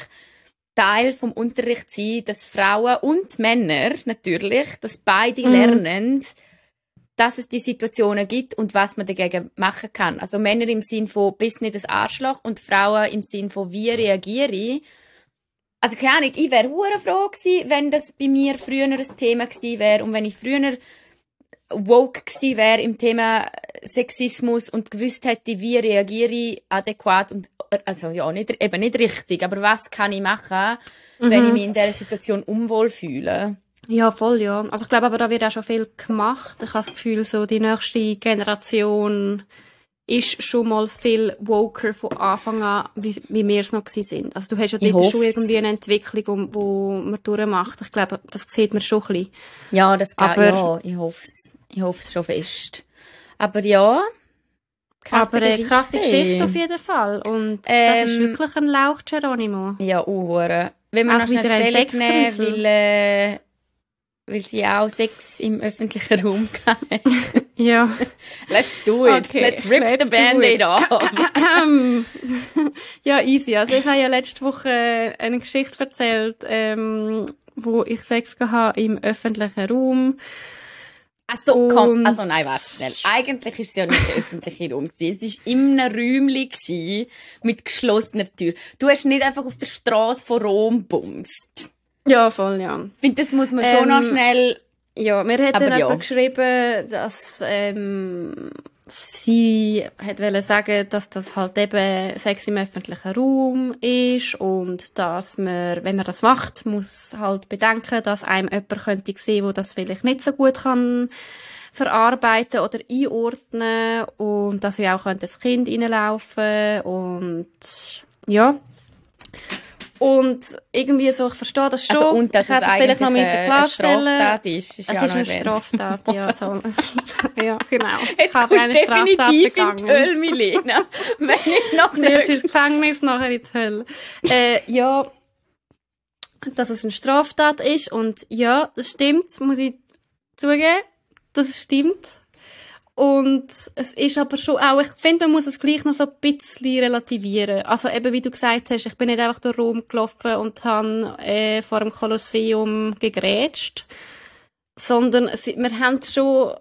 Teil vom Unterricht sein, dass Frauen und Männer natürlich, dass beide Mhm. lernen, dass es die Situationen gibt und was man dagegen machen kann. Also Männer im Sinn von bist nicht das Arschloch und Frauen im Sinn von wie reagiere ich. Also keine Ahnung, ich wäre hure froh gewesen, wenn das bei mir früher ein Thema gewesen wäre und wenn ich früher woke gewesen wäre im Thema Sexismus und gewusst hätte, wie reagiere ich adäquat und also ja nicht eben nicht richtig, aber was kann ich machen, wenn ich mich in dieser Situation unwohl fühle? Ja, voll, ja. Also ich glaube aber, da wird auch schon viel gemacht. Ich habe das Gefühl, so die nächste Generation ist schon mal viel woker von Anfang an, wie, wie wir es noch sind. Also du hast ja Ich dort schon irgendwie eine Entwicklung, wo, wo man durchmacht. Ich glaube, das sieht man schon ein bisschen. Ja, das geht, Aber- ja, ich hoffe es. Ich hoffe es schon fest. Aber ja, krasse aber eine krasse Geschichte auf jeden Fall. Und das ist Ähm, wirklich ein Lauch, Geronimo. Ja, uhure. Wenn wir Auch noch schnell Stellung nehmen, weil, äh, weil sie auch Sex im öffentlichen Raum kann. Ja. [LAUGHS] Let's do it. Okay, Let's rip let's the Band-Aid off. ja, easy. Also ich habe ja letzte Woche eine Geschichte erzählt, ähm, wo ich Sex hatte im öffentlichen Raum. Also, komm, Und- also nein, warte schnell. Eigentlich ist es ja nicht der öffentliche Raum gewesen. Es war in einem Räumchen gewesen, mit geschlossener Tür. Du hast nicht einfach auf der Straße von Rom bumst. Ja, voll, ja. Ich finde, das muss man schon Ähm, noch schnell, Ja, mir hat Aber dann ja. geschrieben, dass ähm, sie hat sagen, dass das halt eben Sex im öffentlichen Raum ist und dass man, wenn man das macht, muss halt bedenken, dass einem jemand könnte sehen, wo das vielleicht nicht so gut kann verarbeiten oder einordnen und dass wir auch das Kind reinlaufen und ja. Und irgendwie so, ich verstehe das schon. Also, und dass ich hätte es das vielleicht noch müssen eine klarstellen. Straftat ist, ist Es ja ist eine. Straftat, ja. [LAUGHS] So. ja, genau. Jetzt Ich kommst eine du definitiv in die. Hölle, Milena. [LAUGHS] Wenn nicht noch Zuerst nicht. ins Gefängnis, nachher in die Hölle. Äh, ja, dass es eine Straftat ist und ja, das stimmt, muss ich zugeben, das stimmt. Und es ist aber schon auch, ich finde, man muss es gleich noch so ein bisschen relativieren. Also eben, wie du gesagt hast, ich bin nicht einfach durch Rom gelaufen und habe äh, vor dem Kolosseum gegrätscht, sondern es, wir haben schon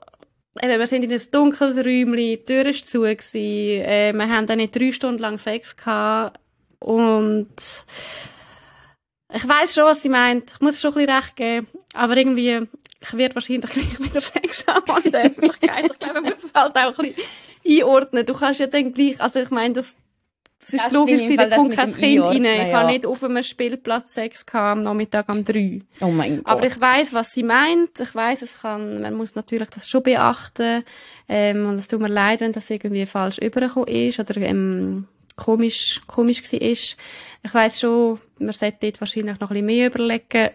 Eben, wir sind in ein dunkles Räumchen, die Tür war zu, gewesen, äh, wir haben dann nicht drei Stunden lang Sex gehabt und ich weiß schon, was sie meint. Ich muss schon ein bisschen recht geben. Aber irgendwie, ich werde wahrscheinlich gleich wieder Sex haben in der Öffentlichkeit. Ich glaube, man muss es halt auch ein bisschen einordnen. Du kannst ja dann gleich, also ich meine, das, das ist Das logisch, das kommt kein Kind rein. Ich ja. habe nicht auf einem Spielplatz Sex gehabt am Nachmittag um drei. Oh mein Gott. Aber ich weiß, was sie meint. Ich weiß, es kann, man muss natürlich das schon beachten. Ähm, und es tut mir leid, wenn das irgendwie falsch übergekommen ist oder ähm, komisch, komisch ist. Ich weiß schon, man sollte dort wahrscheinlich noch ein bisschen mehr überlegen.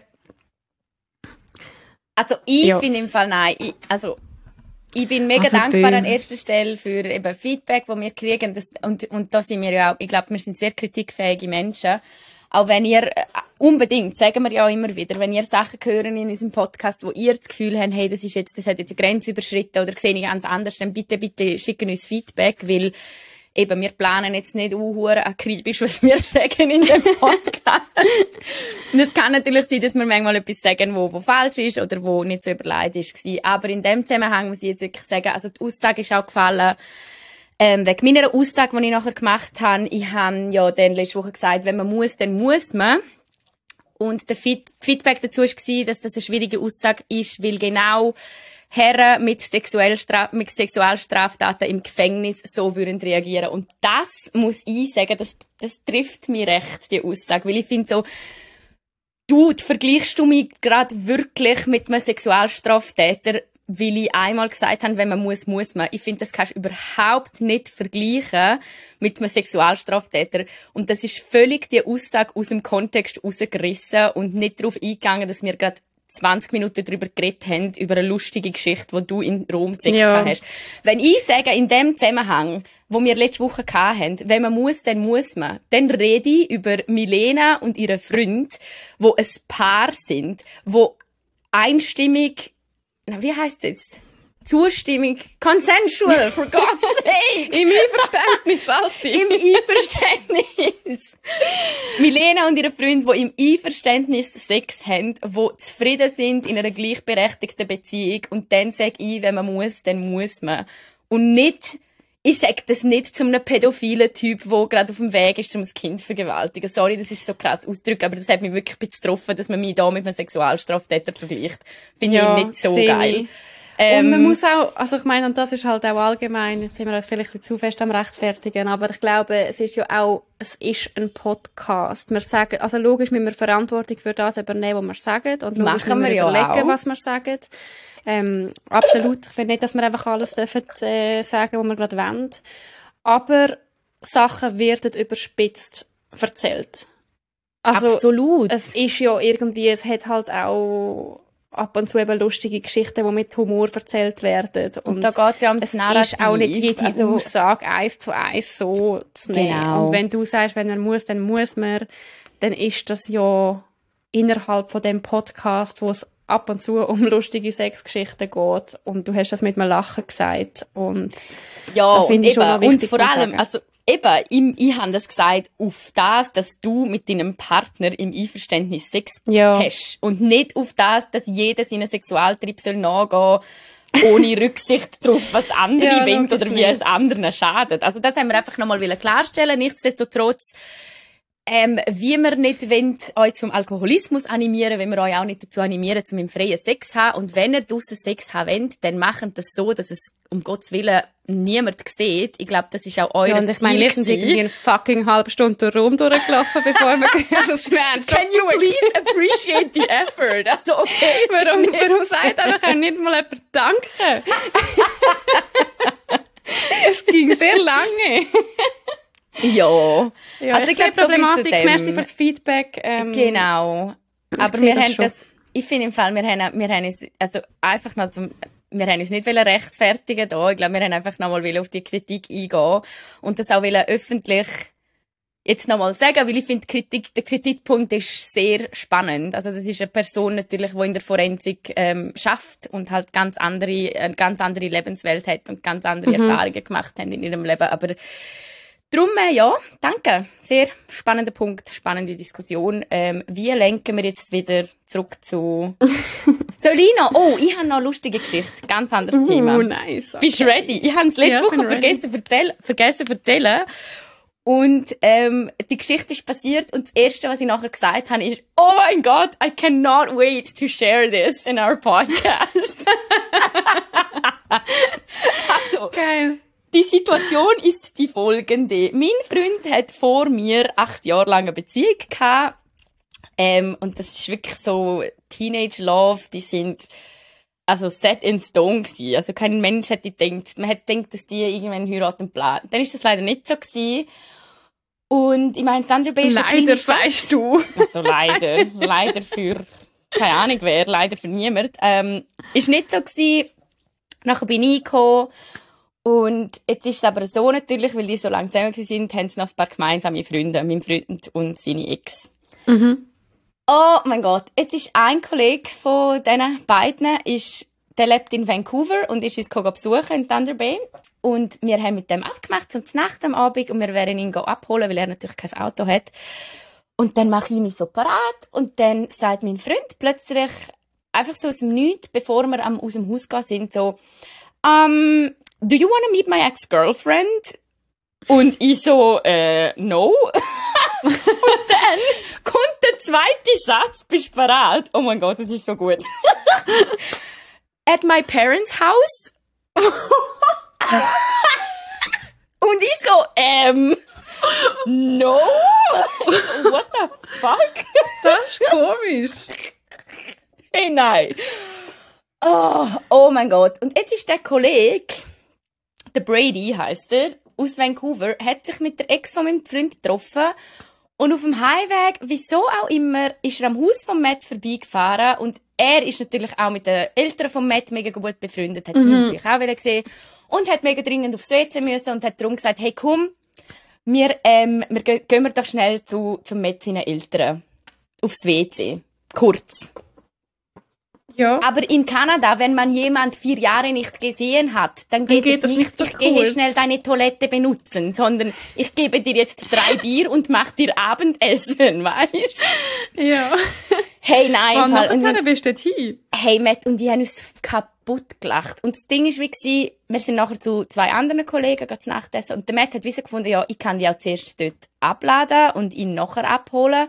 Also ich Ja. finde im Fall nein. Ich, also ich bin mega Also, dankbar an erster Stelle für eben Feedback, das wir kriegen. Das, und, und da sind wir ja auch, ich glaube, wir sind sehr kritikfähige Menschen. Auch wenn ihr, äh, unbedingt, sagen wir ja auch immer wieder, wenn ihr Sachen hören in unserem Podcast, wo ihr das Gefühl habt, hey, das ist jetzt, das hat jetzt eine Grenze überschritten oder sehe ich ganz anders, dann bitte, bitte schicken uns Feedback, weil eben, wir planen jetzt nicht unhure akribisch, was wir [LAUGHS] sagen in dem Podcast. [LAUGHS] Und es kann natürlich sein, dass wir manchmal etwas sagen, wo, wo falsch ist oder wo nicht so überlegt ist. Aber in dem Zusammenhang muss ich jetzt wirklich sagen, also die Aussage ist auch gefallen, ähm, wegen meiner Aussage, die ich nachher gemacht habe. Ich habe ja dann letzte Woche gesagt, wenn man muss, dann muss man. Und der Feed Feedback dazu war, dass das eine schwierige Aussage ist, weil genau Herren mit, mit Sexualstraftaten im Gefängnis so würden reagieren. Und das muss ich sagen, das, das trifft mich recht, die Aussage. Weil ich finde so, du, vergleichst du mich gerade wirklich mit einem Sexualstraftäter, weil ich einmal gesagt habe, wenn man muss, muss man. Ich finde, das kannst du überhaupt nicht vergleichen mit einem Sexualstraftäter. Und das ist völlig die Aussage aus dem Kontext rausgerissen und nicht darauf eingegangen, dass wir gerade 20 Minuten darüber geredet haben, über eine lustige Geschichte, wo du in Rom Sex Ja. hast. Wenn ich sage, in dem Zusammenhang, wo wir letzte Woche haben, wenn man muss, dann muss man, dann rede ich über Milena und ihren Freund, wo ein Paar sind, wo einstimmig, na, wie heißt es jetzt? Zustimmung, consensual, for God's [LAUGHS] sake. Im Einverständnis, Alti. Im Einverständnis. [LAUGHS] Milena und ihre Freunde, die im Einverständnis Sex haben, die zufrieden sind in einer gleichberechtigten Beziehung. Und dann sage ich, wenn man muss, dann muss man. Und nicht, ich sage das nicht zu einem pädophilen Typ, der gerade auf dem Weg ist, um ein Kind zu vergewaltigen. Sorry, das ist so krass ausdrücken, aber das hat mich wirklich getroffen, dass man mich da mit einem Sexualstraftäter vergleicht. Finde Ja, ich nicht so geil. ich. Und man Ähm, muss auch, also ich meine, und das ist halt auch allgemein, jetzt sind wir uns vielleicht zu fest am rechtfertigen, aber ich glaube, es ist ja auch, es ist ein Podcast. Wir sagen, also logisch müssen wir Verantwortung für das übernehmen, was wir sagen, und logisch Machen müssen wir ja überlegen, auch. was wir sagen. Ähm, absolut. Ich finde nicht, dass wir einfach alles dürfen, äh, sagen, was wir gerade wollen. Aber Sachen werden überspitzt erzählt. Also, absolut. es ist ja irgendwie, es hat halt auch ab und zu eben lustige Geschichten, die mit Humor erzählt werden. Und, da geht's ja um das es Narrativ. ist auch nicht jede Also- Aussage eins zu eins so zu nehmen. Genau. Und wenn du sagst, wenn man muss, dann muss man, dann ist das ja innerhalb von dem Podcast, wo es ab und zu um lustige Sexgeschichten geht. Und du hast das mit einem Lachen gesagt. Und Ja, und, finde ich schon noch wichtig und vor allem, also eben, ich, ich habe das gesagt, auf das, dass du mit deinem Partner im Einverständnis Sex Ja. hast. Und nicht auf das, dass jeder seinen Sexualtrieb soll nachgehen ohne [LAUGHS] Rücksicht darauf, was andere Ja, wollen oder wie es anderen schadet. Also das haben wir einfach nochmal klarstellen. Nichtsdestotrotz, ähm, wie wir nicht wollen, euch zum Alkoholismus animieren, wenn wir euch auch nicht dazu animieren, zum im freien Sex zu haben. Und wenn ihr draussen Sex haben wollt, dann macht das so, dass es um Gottes Willen niemand sieht. Ich glaube, das ist auch eures Ja, und ich meine, wir sind irgendwie eine fucking halbe Stunde Raum durchgelaufen, bevor wir also, haben schon Can you please appreciate the effort? Also, okay, es Warum, nicht- warum sagt einfach auch nicht mal jemand Danke? [LAUGHS] es ging sehr lange. Ja. Ja, Also, ich ich sehe glaub, so Problematik. Merci fürs Feedback. Ähm, Genau. Aber wir das haben schon. das, ich finde im Fall, wir haben, wir haben uns, also einfach noch zum, wir haben uns nicht rechtfertigen da. Ich glaube, wir haben einfach nochmal auf die Kritik eingehen und das auch öffentlich jetzt nochmal sagen, weil ich finde, Kritik, der Kritikpunkt ist sehr spannend. Also das ist eine Person natürlich, die in der Forensik ähm, schafft und halt ganz andere, eine ganz andere Lebenswelt hat und ganz andere Erfahrungen gemacht hat in ihrem Leben. Aber Drum, äh, ja, danke. Sehr spannender Punkt, spannende Diskussion. Ähm, wie lenken wir jetzt wieder zurück zu [LAUGHS] Solina? Oh, ich habe noch eine lustige Geschichte. Ganz anderes Thema. Uh, nice. Bist du ready? Ich habe es letzte Ja, Woche vergessen, erzähl, vergessen zu erzählen. Und ähm, die Geschichte ist passiert und das Erste, was ich nachher gesagt habe, ist, oh mein Gott, I cannot wait to share this in our podcast. [LAUGHS] also, Geil. die Situation ist die folgende. Mein Freund hat vor mir acht Jahre lang eine Beziehung gehabt. Ähm, und das ist wirklich so Teenage Love, die sind also set in stone gewesen. Also kein Mensch hätte gedacht, man hätte gedacht, dass die irgendwann heiraten planen. Dann ist das leider nicht so gewesen. Und ich meine, Thunder Bay ist Leider weißt du. Also leider. leider für, keine Ahnung wer, leider für niemand. Ähm, ist nicht so gewesen. Nachher bin ich gekommen. Und jetzt ist es aber so natürlich, weil die so lange zusammen sind, haben sie noch ein paar gemeinsame Freunde, mein Freund und seine Ex. Mhm. Oh mein Gott, jetzt ist ein Kollege von diesen beiden, ist, der lebt in Vancouver und ist uns besuchen in Thunder Bay. Und wir haben mit dem abgemacht zum Nacht am Abend und wir werden ihn abholen, weil er natürlich kein Auto hat. Und dann mache ich mich so parat und dann sagt mein Freund plötzlich, einfach so aus dem Nichts, bevor wir aus dem Haus gehen sind, so, um, do you want to meet my ex-girlfriend? Und ich so, äh, no. [LAUGHS] und dann der zweite Satz, bist du bereit? Oh mein Gott, das ist so gut. [LAUGHS] At my parents' house? und ich so, ähm, no? What the fuck? Das ist komisch. Hey, nein. Oh, oh mein Gott. Und jetzt ist der Kollege, der Brady heißt er, aus Vancouver, hat sich mit der Ex von meinem Freund getroffen. Und auf dem Heimweg, wieso auch immer, ist er am Haus von Matt vorbeigefahren. Und er ist natürlich auch mit den Eltern von Matt mega gut befreundet, hat sie natürlich auch wieder gesehen. Und hat mega dringend aufs WC müssen und hat darum gesagt, hey komm, wir, ähm, wir gehen, gehen wir doch schnell zu, zu Matt seinen Eltern. Aufs WC. Kurz. Ja. Aber in Kanada, wenn man jemand vier Jahre nicht gesehen hat, dann geht, geht es nicht, ich gehe kurz. schnell deine Toilette benutzen, sondern ich gebe dir jetzt drei Bier und mach dir Abendessen, [LAUGHS] weißt? Ja. Hey, nein, Und Fall. Nachher bist du dorthin. hey, Matt, und die haben uns kaputt gelacht. Und das Ding ist, wie wir sind nachher zu zwei anderen Kollegen zu Nachtessen und der Matt hat wissen gefunden, ja, ich kann die auch zuerst dort abladen und ihn nachher abholen.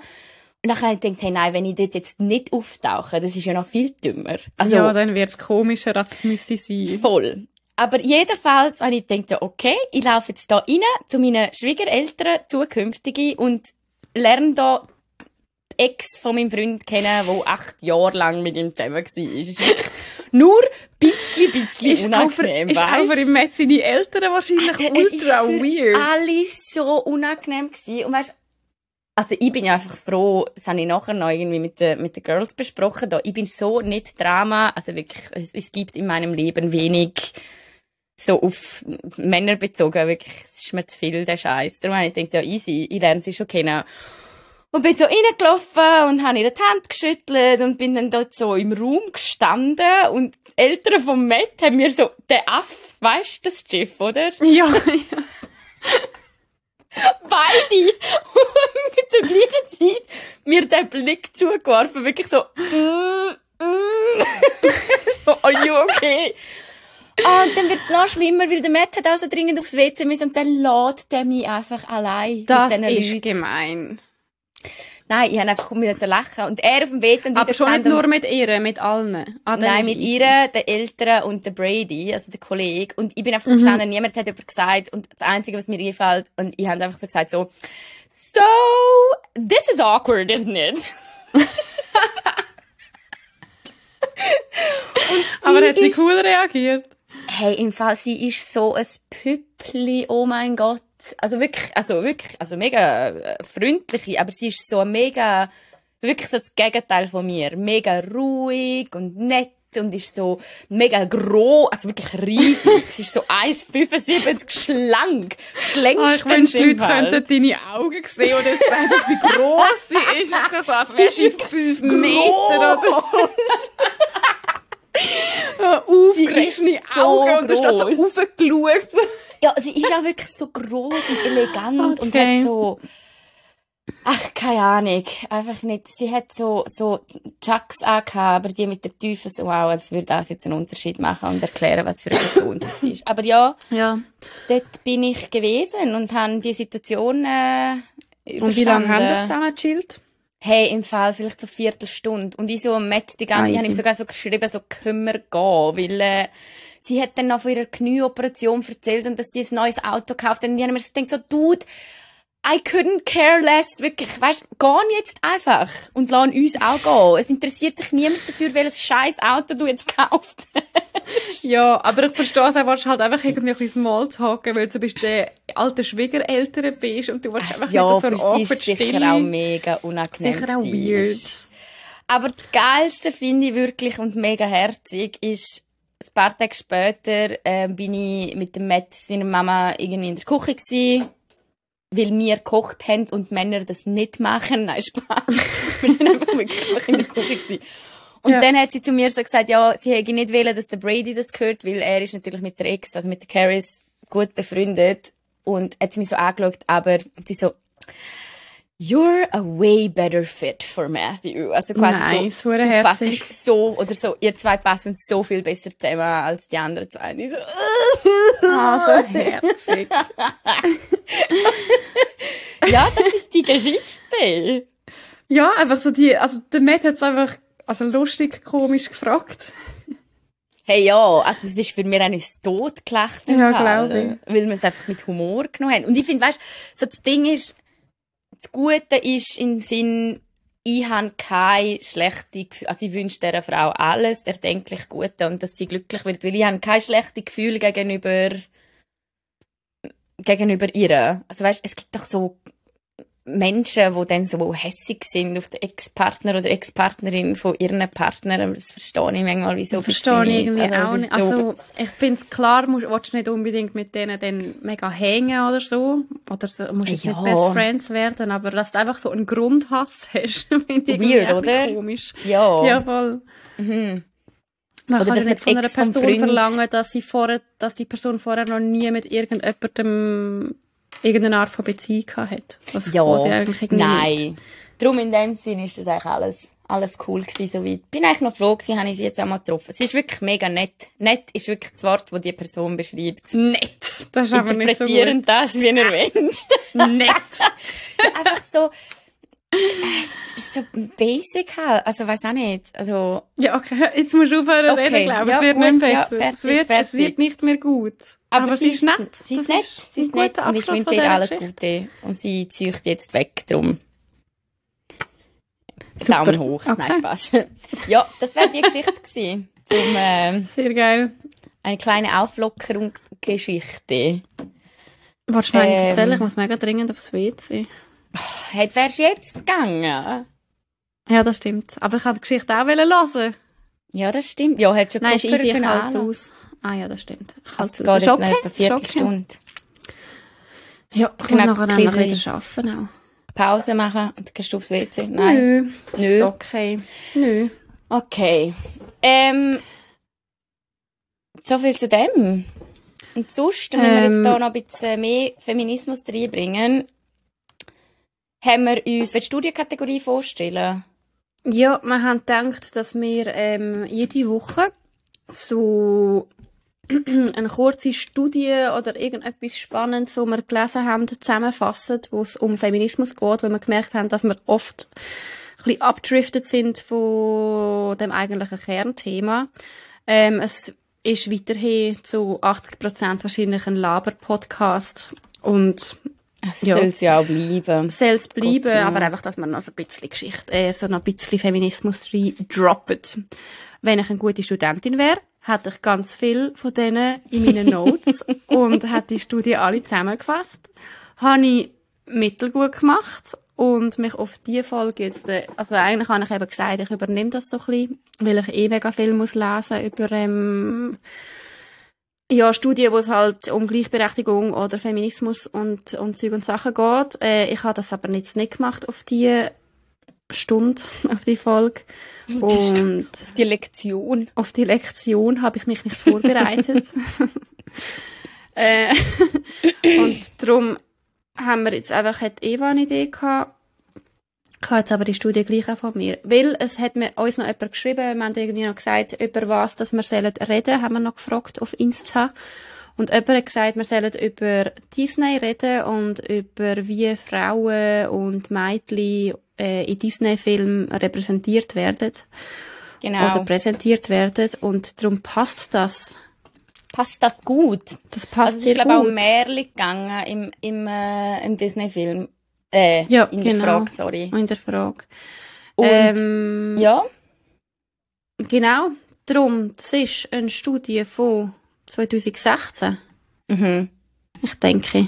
Und dann habe ich gedacht, hey, nein, wenn ich dort jetzt nicht auftauche, das ist ja noch viel dümmer. Also, ja, dann wird es komischer, als es müsste sein. Voll. Aber jedenfalls habe ich gedacht, okay, ich laufe jetzt da rein zu meinen Schwiegereltern, zukünftige, und lerne da die Ex von meinem Freund kennen, der acht Jahre lang mit ihm zusammen war. Es ist nur ein bisschen, bisschen Ist unangenehm, ist auch weisst? für im Met seine Eltern wahrscheinlich Alter, es ist ultra für weird. alles so unangenehm gewesen. Und weißt, also ich bin ja einfach froh, das habe ich nachher noch irgendwie mit den, mit den Girls besprochen, da. ich bin so nicht Drama, also wirklich, es, es gibt in meinem Leben wenig so auf Männer bezogen, wirklich, es ist mir zu viel, der Scheiß. Darum habe ich gedacht, ja easy, ich lerne sie schon kennen. Und bin so reingelaufen und habe ihr die Hand geschüttelt und bin dann dort so im Raum gestanden und die Eltern vom Matt haben mir so, der Aff, weißt du das Schiff, oder? Ja, [LAUGHS] ja. Beide [LAUGHS] zur gleichen Zeit mir den Blick zugeworfen, wirklich so, mm, mm. [LAUGHS] so, are you okay? Ah, und dann wird's noch schlimmer, weil der Matt hat auch so dringend aufs WC müssen und dann lädt der mich einfach allein Das ist Leuten. gemein. Nein, ich habe einfach müssen lachen. Und er auf dem Weg und Aber schon nicht nur mit ihr, mit allen. Ah, Nein, mit ihr, den Eltern und der Brady, also der Kollege. Und ich bin einfach so mhm. gestanden, niemand hat jemand gesagt. Und das Einzige, was mir einfällt, und ich habe einfach so gesagt, so, so, this is awkward, isn't it? [LAUGHS] Aber hat sie cool reagiert? Hey, im Fall, sie ist so ein Püppli, oh mein Gott. Also wirklich, also wirklich, also mega äh, freundliche, aber sie ist so mega, wirklich so das Gegenteil von mir. Mega ruhig und nett und ist so mega groß, also wirklich riesig. [LAUGHS] sie ist so 1,75 schlank. Schlängst oh, ich wünschte, die Leute könnten deine Augen sehen und jetzt weißt, wie groß sie ist. Ich so, als wärst du 5 Meter oder [LAUGHS] Aufgerissene Augen so und du hast so raufgeschaut. ja, sie ist auch wirklich so groß und elegant okay. und hat so Ach, keine Ahnung. Einfach nicht. Sie hat so, so Chucks angehabt, aber die mit der Tiefe so auch, als würde das jetzt einen Unterschied machen und erklären, was für eine Person [LAUGHS] sie ist. Aber ja, ja, dort bin ich gewesen und habe die Situation, äh, Und wie lange haben wir zusammen gechillt? Hey, im Fall vielleicht so eine Viertelstunde. Und ich so am Matt die ganze, ich habe ihm sogar so geschrieben, so können wir gehen, weil, äh, sie hat dann noch von ihrer Knieoperation erzählt und dass sie ein neues Auto gekauft hat. Und ich habe mir gedacht, so, Dude, I couldn't care less, wirklich. Weißt, geh jetzt einfach und lass uns auch gehen. Es interessiert dich niemand dafür, welches scheiß Auto du jetzt kaufst. [LAUGHS] ja, aber ich verstehe es auch, willst halt einfach irgendwie ein bisschen Smalltalken, weil du bist der alte Schwiegereltern bist und du willst einfach ja, nicht so ein ist sicher auch mega unangenehm. Sicher auch weird. Aber das Geilste finde ich wirklich und mega herzig ist, ein paar Tage später äh, bin ich mit dem Matt, seiner Mama, irgendwie in der Küche gewesen weil wir gekocht haben und Männer das nicht machen. Nein, Spaß. [LAUGHS] wir sind einfach wirklich in der Küche gewesen. Und ja. dann hat sie zu mir so gesagt, ja, sie hätte nicht wollen, dass der Brady das gehört, weil er ist natürlich mit der Ex, also mit der Caris, gut befreundet. Und hat sie mich so angeschaut, aber sie so, You're a way better fit for Matthew. Also quasi nice, so, du passest so, oder so, ihr zwei passen so viel besser zusammen als die anderen zwei. Und ich so, ah, so [LAUGHS] herzig. ja, das ist die Geschichte. Ja, einfach so die, also der Matt hat es einfach, also lustig, komisch gefragt. Hey, ja, also es ist für mich auch nicht totgelacht. Ja, glaube ich. Weil wir es einfach mit Humor genommen haben. Und ich finde, weißt, so das Ding ist, das Gute ist im Sinn, ich habe keine schlechte Gefühle, also ich wünsche dieser Frau alles erdenklich Gute und dass sie glücklich wird, weil ich habe keine schlechte Gefühle gegenüber gegenüber ihr. Also weißt, es gibt doch so Menschen, die dann so hässig sind auf den Ex-Partner oder Ex-Partnerin von ihren Partnern, aber das verstehe ich manchmal, wieso das verstehe ich irgendwie also, auch nicht. Also, ich finde es klar, du willst nicht unbedingt mit denen dann mega hängen oder so, oder so, musst jetzt ja. nicht Best Friends werden, aber dass du einfach so einen Grundhass [LAUGHS] hast, finde ich Weird, oder? komisch. Ja. Ja, voll. Mhm. Man oder kann nicht von einer Person verlangen, dass sie vorher, dass die Person vorher noch nie mit irgendjemandem irgendeine Art von Beziehung hat. Das ja, eigentlich nein. Nicht. Darum in dem Sinne ist das eigentlich alles, alles cool gewesen, soweit. Bin eigentlich noch froh gewesen, habe ich sie jetzt auch mal getroffen. Sie ist wirklich mega nett. Nett ist wirklich das Wort, das die Person beschreibt. Nett. Das ist aber nicht so gut. das, wie er erwähnt. [LAUGHS] nett. [LAUGHS] einfach so, es ist so basic halt. Also, weiß auch nicht. Also. Ja, okay. Jetzt musst du aufhören okay. reden, glaube ich. Ja, es wird gut, nicht besser. Ja, fertig, es, wird, fertig. es wird nicht mehr gut. Aber, Aber sie, ist nett. Sie ist nett. Sie ist nett. Und ich wünsche ihr alles Gute. Und sie zieht jetzt weg, drum. Super. Daumen hoch. Okay. Nein, Spaß. [LAUGHS] ja, das wäre die Geschichte gewesen. Zum, äh, Sehr geil. Eine kleine Auflockerungsgeschichte. Du ähm, erzählen? Ich muss mega dringend aufs WC. Oh, hey, wärst du jetzt gegangen? Ja, das stimmt. Aber ich wollte die Geschichte auch hören. Ja, das stimmt. Ja, hat schon Nein, ist easy, ich halte aus. Ah ja, das stimmt. Ich halte es aus. Geht okay? eine Viertelstunde. Ja, ich muss nachher nämlich wieder arbeiten auch. Pause machen und dann gehst du aufs WC? Nein. Nö. Das Nö. ist okay. Nö. Okay. Ähm, so viel zu dem. Und sonst, wenn ähm, wir jetzt da ähm. noch ein bisschen mehr Feminismus reinbringen, haben wir uns die Studienkategorie vorstellen? Ja, wir haben gedacht, dass wir ähm, jede Woche so [CLEARS THROAT] eine kurze Studie oder irgendetwas Spannendes, wo wir gelesen haben, zusammenfassen, wo es um Feminismus geht, wo wir gemerkt haben, dass wir oft ein bisschen abdriftet sind von dem eigentlichen Kernthema. Ähm, es ist weiterhin zu 80 Prozent wahrscheinlich ein Laber-Podcast und es ja. soll es ja auch bleiben. Soll es bleiben, aber einfach, dass man noch so ein bisschen Geschichte, äh, so noch ein bisschen Feminismus rein droppet. Wenn ich eine gute Studentin wäre, hatte ich ganz viel von denen in meinen [LAUGHS] Notes und hat die Studie alle zusammengefasst. Habe ich mittelgut gemacht und mich auf die Folge jetzt, äh, also eigentlich habe ich eben gesagt, ich übernehme das so ein bisschen, weil ich eh mega viel muss lesen über, ähm, ja, Studien, wo es halt um Gleichberechtigung oder Feminismus und, und Zeug und Sachen geht. Äh, ich habe das aber jetzt nicht gemacht auf die Stunde, [LAUGHS] auf die Folge. Und auf die Lektion. Auf die Lektion habe ich mich nicht vorbereitet. [LAUGHS] äh, [LAUGHS] und darum haben wir jetzt einfach, hat Eva eine Idee gehabt. Ich habe jetzt aber die Studie gleich auch von mir. Weil es hat mir uns noch jemand geschrieben, wir haben irgendwie noch gesagt, über was, dass wir sollen reden, haben wir noch gefragt auf Insta. Und jemand hat gesagt, wir sollen über Disney reden und über wie Frauen und Mädchen äh, in Disney-Filmen repräsentiert werden. Genau. Oder präsentiert werden. Und darum passt das. Passt das gut? Das passt also, sehr gut. Ich glaube auch Märchen gegangen im, im, äh, im Disney-Film. Äh, ja, in genau. der Frage, sorry. In der Frage. Und, ähm, ja. Genau. Darum, das ist eine Studie von 2016. Mhm. Ich denke.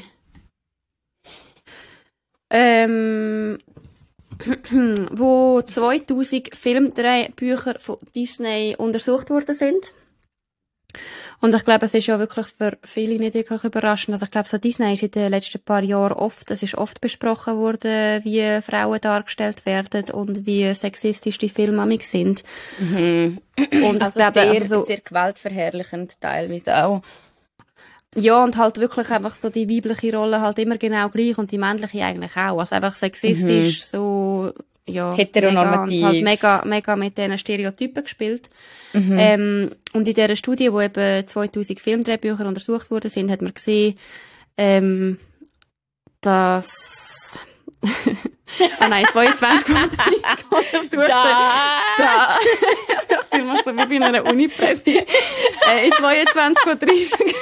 Ähm, wo 2000 Filmdrehbücher von Disney untersucht worden sind. Und ich glaube, es ist ja wirklich für viele nicht wirklich überraschend. Also ich glaube, so Disney ist in den letzten paar Jahren oft, es ist oft besprochen worden, wie Frauen dargestellt werden und wie sexistisch die Filme sind. Mhm. Und also ich glaube, sehr, also, sehr gewaltverherrlichend teilweise auch. Ja, und halt wirklich einfach so die weibliche Rolle halt immer genau gleich und die männliche eigentlich auch. Also einfach sexistisch, mhm. so, ja. Heteronormativ. Mega, halt mega, mega mit diesen Stereotypen gespielt. Mhm. Ähm, und in dieser Studie, wo eben 2000 Filmdrehbücher untersucht worden sind, hat man gesehen, ähm, dass [LAUGHS] ah nein, 22 untersucht. [LAUGHS] Das! Da. [LAUGHS] ich mache so wie bei einer Uni-Präsi. äh, in 22 30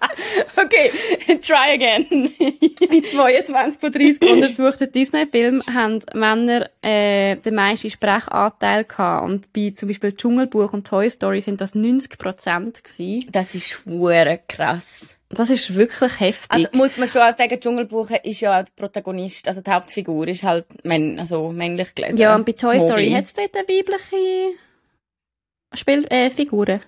[LAUGHS] okay, try again. [LAUGHS] Bei 22 von 30 untersuchten Disney-Filmen haben Männer äh, den meisten Sprechanteil gehabt. Und bei zum Beispiel Dschungelbuch und Toy Story sind das 90 Prozent Das ist schwer krass. Das ist wirklich heftig. Also muss man schon auch sagen, Dschungelbuch ist ja auch der Protagonist, also die Hauptfigur ist halt männ also männlich gelesen. Ja, und bei Toy Story hat es dort eine weibliche Spiel äh, Figuren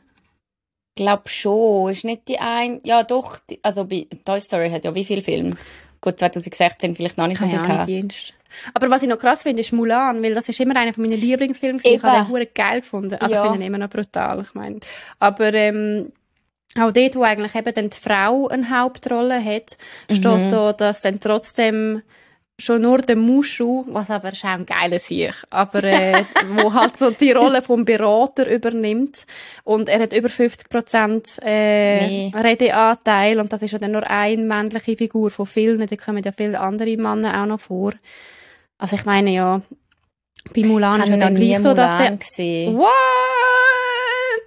glaube schon. Ist nicht die ein, ja doch, die, also bei Toy Story hat ja wie viele Filme? Gut, 2016 vielleicht noch nicht so viel gehabt. Aber was ich noch krass finde, ist Mulan, weil das ist immer einer von meinen Lieblingsfilmen. Ich habe den geil gefunden. Also ja. ich finde ihn immer noch brutal, ich meine. Aber ähm, auch dort, wo eigentlich eben dann die Frau eine Hauptrolle hat, mhm. steht da, dass dann trotzdem schon nur der Muschu, was aber schon ein geiler Sieg, aber äh, [LAUGHS] wo halt so die Rolle vom Berater übernimmt und er hat über 50 Prozent äh, nee. Redeanteil und das ist ja dann nur eine männliche Figur von vielen, da kommen ja viele andere Männer auch noch vor. Also ich meine ja, bei Mulan ist ja dann gleich so, dass der... Gesehen. What?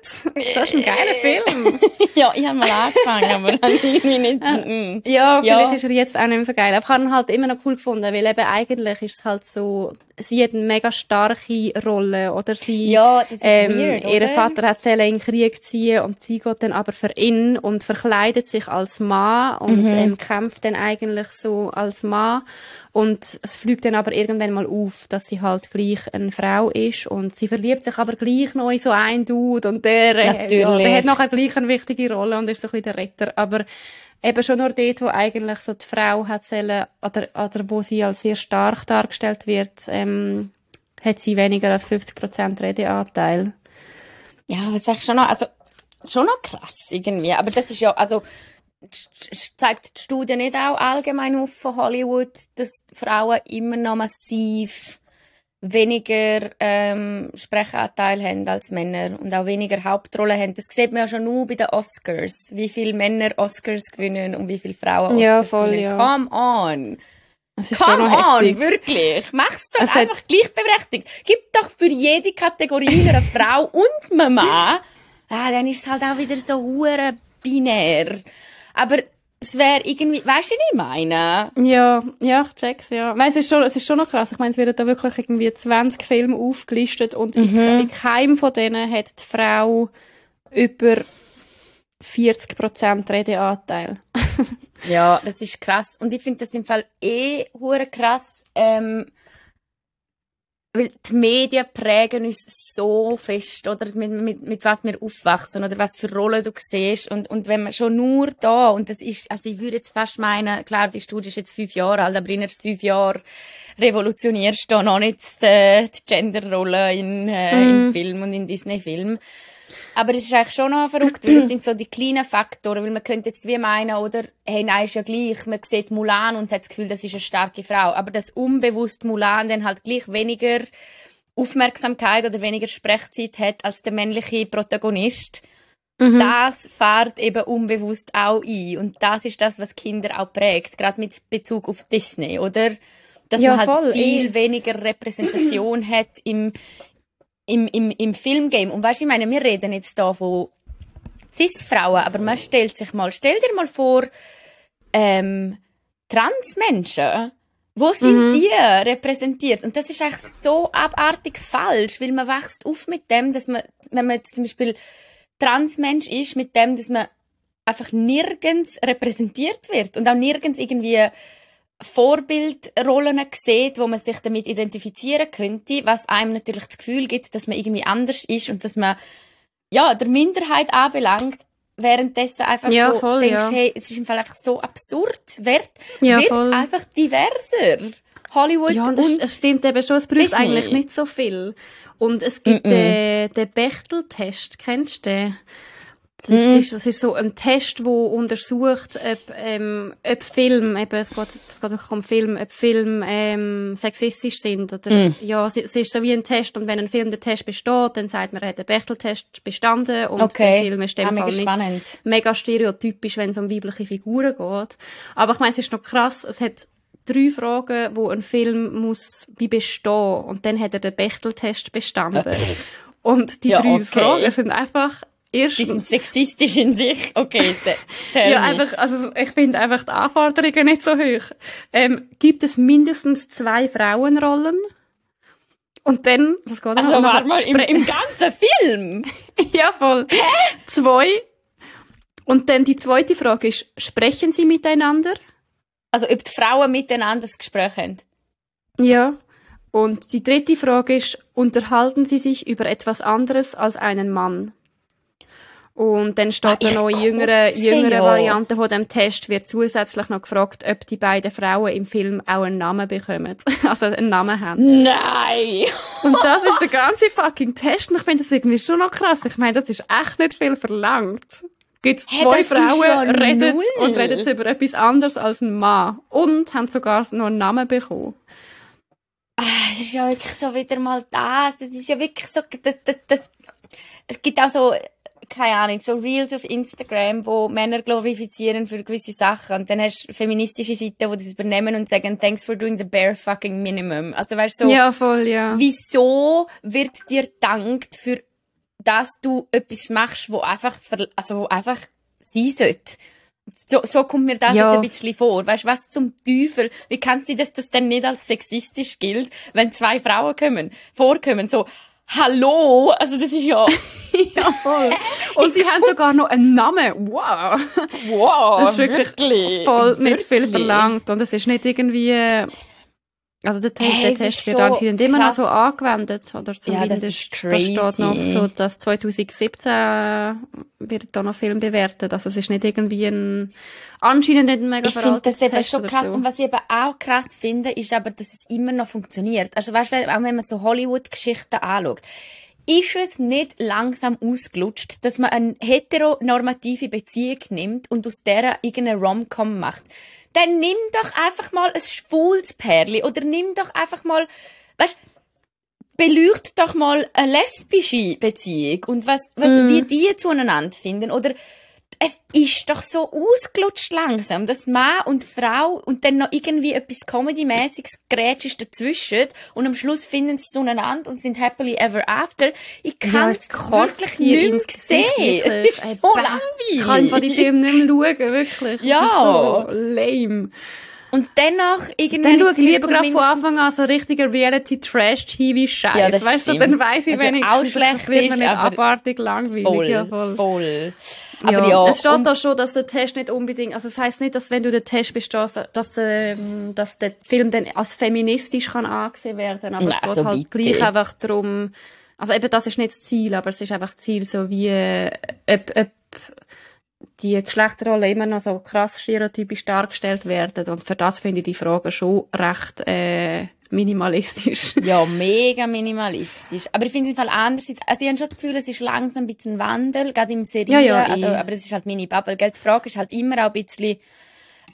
Das ist ein geiler Film. [LAUGHS] ja, ich habe mal angefangen, aber dann [LAUGHS] irgendwie nicht. Mm. Ja, vielleicht ja. ist er jetzt auch nicht mehr so geil. Aber ich habe ihn halt immer noch cool gefunden, weil eben eigentlich ist es halt so, sie hat eine mega starke Rolle, oder sie, ja, ähm, weird, ihr Vater hat sie in den Krieg ziehen und sie geht dann aber für ihn und verkleidet sich als Mann und mhm. ähm, kämpft dann eigentlich so als Mann und es fliegt dann aber irgendwann mal auf, dass sie halt gleich eine Frau ist und sie verliebt sich aber gleich noch in so einen Dude und der, äh, ja, der hat nachher gleich eine wichtige Rolle und ist so ein bisschen der Retter. Aber eben schon nur dort, wo eigentlich so die Frau hat sollen, oder, oder wo sie als sehr stark dargestellt wird, ähm, hat sie weniger als 50% Redeanteil. Ja, das ist eigentlich schon noch, also, schon noch krass irgendwie. Aber das ist ja, also, zeigt die Studie nicht auch allgemein auf von Hollywood, dass Frauen immer noch massiv weniger ähm, Sprechanteil haben als Männer und auch weniger Hauptrollen haben. Das sieht man ja schon nur bei den Oscars, wie viele Männer Oscars gewinnen und wie viele Frauen Oscars Ja, voll, gewinnen. ja. Come on! Es ist schon Come noch on, heftig. wirklich. Mach's doch Es einfach gleichberechtigt. Gib doch für jede Kategorie eine Frau und einen Mann. [LAUGHS] Ah, dann ist es halt auch wieder so hure binär. Aber es wäre irgendwie, weißt du, was ich meine? Ja, ja, ich check's, ja. Nein, es ist schon, es ist schon noch krass. Ich meine, es werden da wirklich irgendwie 20 Filme aufgelistet und Mhm. in, in keinem von denen hat die Frau über 40% Redeanteil. [LAUGHS] Ja, das ist krass. Und ich finde das im Fall eh hure krass, ähm, weil die Medien prägen uns so fest, oder mit, mit, mit was wir aufwachsen, oder was für Rollen du siehst. Und, und wenn man schon nur da, und das ist, also ich würde jetzt fast meinen, klar, die Studie ist jetzt fünf Jahre alt, aber in fünf Jahren revolutionierst du noch nicht die, die Genderrolle in, äh, in Film und in Disney-Film. Aber es ist eigentlich schon noch verrückt, weil es sind so die kleinen Faktoren, weil man könnte jetzt wie meinen, oder, hey, nein, ist ja gleich, man sieht Mulan und hat das Gefühl, das ist eine starke Frau. Aber das unbewusst Mulan dann halt gleich weniger Aufmerksamkeit oder weniger Sprechzeit hat als der männliche Protagonist. Das fährt eben unbewusst auch ein. Und das ist das, was Kinder auch prägt, gerade mit Bezug auf Disney, oder? Dass Ja, man halt voll, viel eh. weniger Repräsentation hat im, im, im, im Filmgame. Und weißt du, ich meine, wir reden jetzt da von Cis-Frauen, aber man stellt sich mal, stell dir mal vor, ähm, Transmenschen, wo sind die repräsentiert? Und das ist eigentlich so abartig falsch, weil man wächst auf mit dem, dass man, wenn man jetzt zum Beispiel Transmensch ist, mit dem, dass man einfach nirgends repräsentiert wird und auch nirgends irgendwie Vorbildrollen sieht, wo man sich damit identifizieren könnte, was einem natürlich das Gefühl gibt, dass man irgendwie anders ist und dass man ja der Minderheit anbelangt, währenddessen einfach Ja, so voll, denkst, ja. hey, es ist im Fall einfach so absurd, wird, Ja, wird voll. einfach diverser. Hollywood Ja, und und, es, stimmt eben schon, es braucht eigentlich nicht so viel. Und es gibt den, den Bechtel-Test, kennst du den? Das, ist, das ist so ein Test, wo untersucht, ob, ähm, ob Film, eben, es geht, es geht wirklich um Film, ob Film ähm, sexistisch sind. Oder, Ja, es, es ist so wie ein Test und wenn ein Film den Test besteht, dann sagt man, er hat den Bechtel-Test bestanden und Okay. der Film ist in Ah, dem mega Fall nicht spannend. mega stereotypisch, wenn es um weibliche Figuren geht. Aber ich meine, es ist noch krass, es hat drei Fragen, wo ein Film muss wie bestehen und dann hat er den Bechteltest bestanden. Und die Ja, drei okay. Fragen sind einfach die sind sexistisch in sich. Okay, [LAUGHS] ja, einfach, also ich finde einfach die Anforderungen nicht so hoch. Ähm, gibt es mindestens zwei Frauenrollen? Und dann, was geht Also, noch? warte mal, im, im ganzen Film? [LAUGHS] Ja, voll. Zwei. Und dann die zweite Frage ist, sprechen sie miteinander? Also, ob die Frauen miteinander das Gespräch haben. Ja. Und die dritte Frage ist, unterhalten sie sich über etwas anderes als einen Mann? Und dann steht Ah, noch in jüngeren, kotze, jüngeren ja. Varianten von dem Test wird zusätzlich noch gefragt, ob die beiden Frauen im Film auch einen Namen bekommen. [LAUGHS] Also einen Namen haben. Nein! Und das ist der [LAUGHS] ganze fucking Test. Und ich finde das irgendwie schon noch krass. Ich meine, das ist echt nicht viel verlangt. Gibt's Hey, zwei ist Frauen, reden und reden über etwas anderes als ein Mann. Und haben sogar noch einen Namen bekommen. Ah, Es ist ja wirklich so wieder mal das. Es ist ja wirklich so, das, das, das, es gibt auch so, keine Ahnung, so Reels auf Instagram, wo Männer glorifizieren für gewisse Sachen. Und dann hast du feministische Seiten, die das übernehmen und sagen, thanks for doing the bare fucking minimum. Also weißt du, so, Ja, voll, ja. wieso wird dir dankt für dass du etwas machst, wo einfach, also wo einfach sein sollte? So, so kommt mir das Ja. jetzt ein bisschen vor. Weißt du, was zum Teufel? Wie kannst du dass das denn nicht als sexistisch gilt, wenn zwei Frauen kommen, vorkommen? So, hallo? Also, das ist ja, [LAUGHS] ja, voll. [LAUGHS] Und sie haben sogar noch einen Namen. Wow. wow, Das ist wirklich voll nicht viel Wirklich? verlangt. Und es ist nicht irgendwie, äh, also der, Te Hey, der Test wird anscheinend immer noch so angewendet. Oder Ja, das zumindest, ist da steht noch crazy. so, dass 2017 wird da noch Film bewertet. Also es ist nicht irgendwie ein, anscheinend nicht ein mega Ich finde das eben Test schon krass. So. Und was ich eben auch krass finde, ist aber, dass es immer noch funktioniert. Also weißt du, auch wenn man so Hollywood-Geschichten anschaut, ist es nicht langsam ausgelutscht, dass man eine heteronormative Beziehung nimmt und aus der irgendeine Rom-Com macht. Dann nimm doch einfach mal ein schwules Pärli oder nimm doch einfach mal, weißt beleuchtet doch mal eine lesbische Beziehung und was, was, Mhm. wie die zueinander finden. Oder es ist doch so ausgelutscht langsam, dass Mann und Frau und dann noch irgendwie etwas Comedy-mäßiges grätsch ist dazwischen und am Schluss finden sie zueinander und sind happily ever after. Ich kann es kotzt wirklich nicht sehen. [LAUGHS] Es ist so langweilig. Ich kann einfach die Filme nicht mehr schauen, wirklich. Ja. so lame. Und dennoch irgendwie... Dann schaue ich lieber gerade von Anfang an so richtiger Reality-Trash-TV-Scheiß. Ja, das weißt du, stimmt. dann weiss ich Also wenigstens, auch [LAUGHS] dass schlecht das wird mir ist, nicht aber abartig langweilig. Voll, ja, voll. voll. Aber ja, es steht und- da schon, dass der Test nicht unbedingt, also es heisst nicht, dass wenn du den Test bestehst, dass, ähm, dass der Film dann als feministisch kann angesehen werden, aber Na, es geht also halt bitte. gleich einfach darum, also eben das ist nicht das Ziel, aber es ist einfach das Ziel, so wie, äh, ob, ob die Geschlechterrollen immer noch so krass stereotypisch dargestellt werden und für das finde ich die Frage schon recht, äh, minimalistisch. [LAUGHS] Ja, mega minimalistisch. Aber ich finde es im Fall andererseits, also ich habe schon das Gefühl, es ist langsam ein bisschen Wandel, gerade im Serie, Ja, ja, also, eh. aber es ist halt meine Bubble, gell? Die Frage ist halt immer auch ein bisschen,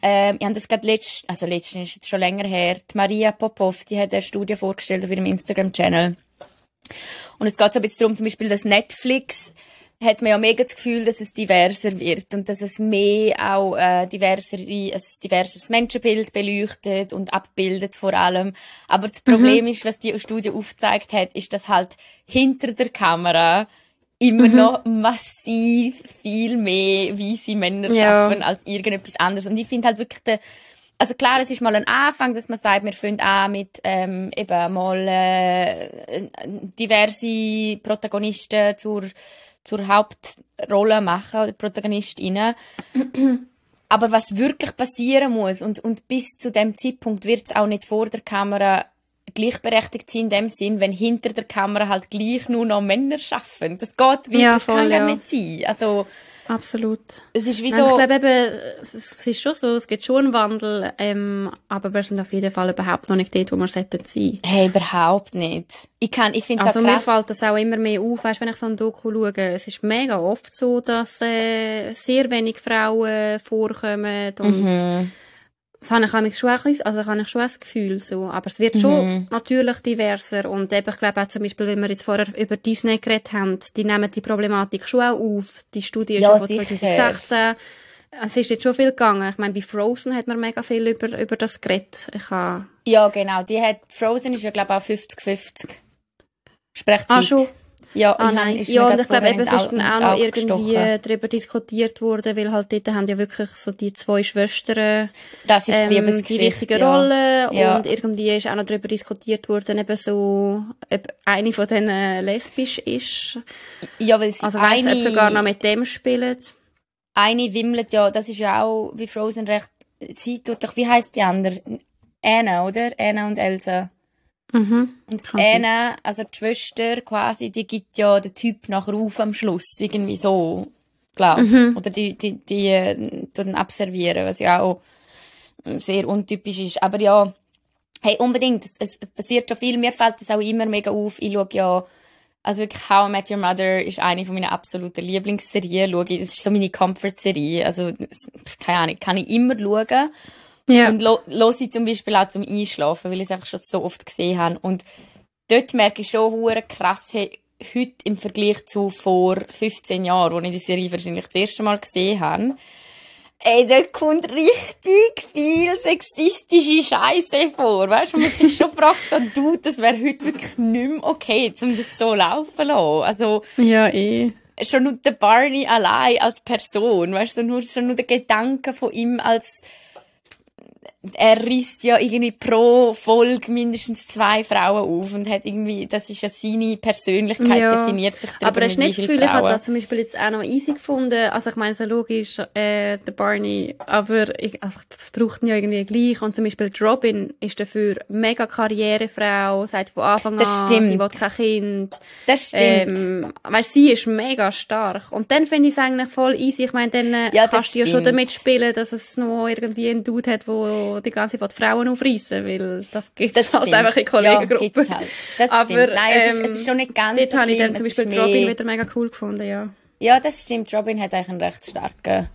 ähm, ich habe das gerade letzt, also letztens ist jetzt schon länger her, die Maria Popov, die hat eine Studie vorgestellt auf ihrem Instagram-Channel. Und es geht so ein bisschen darum, zum Beispiel, dass Netflix hat man ja mega das Gefühl, dass es diverser wird und dass es mehr auch äh, diversere, ein diverses Menschenbild beleuchtet und abbildet vor allem. Aber das Problem ist, was die Studie aufgezeigt hat, ist, dass halt hinter der Kamera immer noch massiv viel mehr weiße Männer Ja. schaffen als irgendetwas anderes. Und ich finde halt wirklich der, also klar, es ist mal ein Anfang, dass man sagt, wir fangen an mit ähm, eben mal äh, diverse Protagonisten zur, zur Hauptrolle machen, oder Protagonistinnen. [CLEARS THROAT] Aber was wirklich passieren muss, und, und bis zu dem Zeitpunkt wird es auch nicht vor der Kamera gleichberechtigt sein, in dem Sinn, wenn hinter der Kamera halt gleich nur noch Männer schaffen. Das geht wie, Ja, das voll, kann ja. nicht sein. Also, Absolut. es ist wie Nein, so... Ich glaube eben, es ist schon so, es gibt schon einen Wandel, ähm, aber wir sind auf jeden Fall überhaupt noch nicht dort, wo wir sollten sein. Hey, überhaupt nicht. Ich kann, ich finde Also mir fällt das auch immer mehr auf, weißt, wenn ich so ein Doku schaue. Es ist mega oft so, dass äh, sehr wenig Frauen vorkommen und Mhm. Das habe ich manchmal schon ein bisschen, also habe ich schon ein Gefühl so. Aber es wird schon natürlich diverser und eben, ich glaube auch zum Beispiel, wenn wir jetzt vorher über Disney geredet haben, die nehmen die Problematik schon auch auf. Die Studie ist Ja, ja von sicher. 2016. Es ist jetzt schon viel gegangen. Ich meine, bei Frozen hat man mega viel über, über das geredet. Ich habe, Ja, genau. Die hat, Frozen ist ja, glaube ich, auch 50-50. Sprechzeit. ah, schon. Ja, Ah, nice. ist Ja, und ich glaube, eben, es ist dann Au- auch noch irgendwie gestochen. darüber diskutiert worden, weil halt dort haben ja wirklich so die zwei Schwestern Das ist die ähm, die Liebesgeschichte. wichtige ja. Rolle Ja. und irgendwie ist auch noch darüber diskutiert worden, eben so, ob eine von denen lesbisch ist. Ja, weil sie Also du, ob sogar noch mit dem spielt. eine wimmelt ja, das ist ja auch bei Frozen recht, sie tut doch, wie heißt die andere? Anna, oder? Anna und Elsa. Mhm. Und. Anna, also die Schwester quasi, die gibt ja den Typ nachher auf am Schluss, irgendwie so, glaub. Mhm. Oder die, die, die, äh, ihn abservieren, was ja auch sehr untypisch ist. Aber ja, hey, unbedingt, es, es passiert schon viel. Mir fällt das auch immer mega auf. Ich schaue ja, also wirklich How I Met Your Mother ist eine von meinen absoluten Lieblingsserien. Schaue ich, das ist so meine Comfort-Serie. Also, keine Ahnung, kann ich immer schauen. Ja. Und höre ich zum Beispiel auch zum Einschlafen, weil ich es einfach schon so oft gesehen habe. Und dort merke ich schon hure krass, hey, heute im Vergleich zu vor 15 Jahren, wo ich die Serie wahrscheinlich das erste Mal gesehen habe, ey, dort kommt richtig viel sexistische Scheiße vor. Weißt du, man sich schon fragt, oh, [LAUGHS] du, das wäre heute wirklich nicht mehr okay, um das so laufen zu lassen. Also, ja, eh. schon nur der Barney allein als Person, weißt du, so nur, schon nur der Gedanke von ihm als er risst ja irgendwie pro Folge mindestens zwei Frauen auf und hat irgendwie, das ist ja seine Persönlichkeit, Ja. definiert sich darüber, Aber hast du mit nicht das Gefühl, ich habe das zum Beispiel jetzt auch noch easy gefunden. Also ich meine, so logisch, äh, der Barney, aber ich, ach, das braucht ihn ja irgendwie gleich. Und zum Beispiel die Robin ist dafür mega Karrierefrau, sagt von Anfang Das an, stimmt. sie will kein Kind. Das stimmt. Ähm, weil sie ist mega stark. Und dann finde ich es eigentlich voll easy. Ich meine, dann äh, Ja, kannst du ja schon damit spielen, dass es noch irgendwie einen Dude hat, die ganze Zeit Frauen aufreißen will. Das gibt es halt stimmt. einfach in Ja, Kollegengruppen. gibt's halt. Das Aber, stimmt. Nein, es, ist, ähm, es ist schon nicht ganz Dort so habe ich dann zum Beispiel Robin wieder mega cool gefunden, ja. Ja, das stimmt. Robin hat eigentlich einen recht starken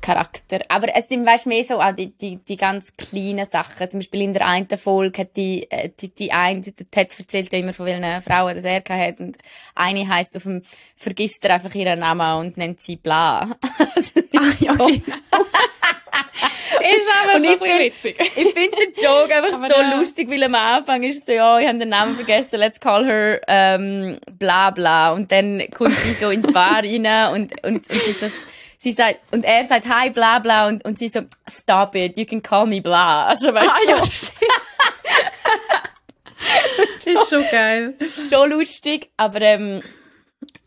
Charakter. Aber es sind, weißt, mehr so auch die, die, die ganz kleinen Sachen. Zum Beispiel in der einen Folge hat die, äh, die, die eine, der Ted erzählt ja immer von welchen Frauen das er hat. Und eine heisst auf dem, vergisst er einfach ihren Namen und nennt sie Bla. [LAUGHS] also, Ach, ja, genau. [LAUGHS] ist aber so witzig. Ich finde den Joke einfach aber so ja. lustig, weil am Anfang ist so, ja, ich habe den Namen vergessen, let's call her ähm, bla bla. Und dann kommt sie so in die Bar rein und, und, und sie, so, sie sagt, und er sagt, hi, bla bla, und, und sie so, stop it, you can call me bla. [LAUGHS] Also weißt ah, du. Ja, [LAUGHS] das ist schon geil. Schon lustig, aber ähm,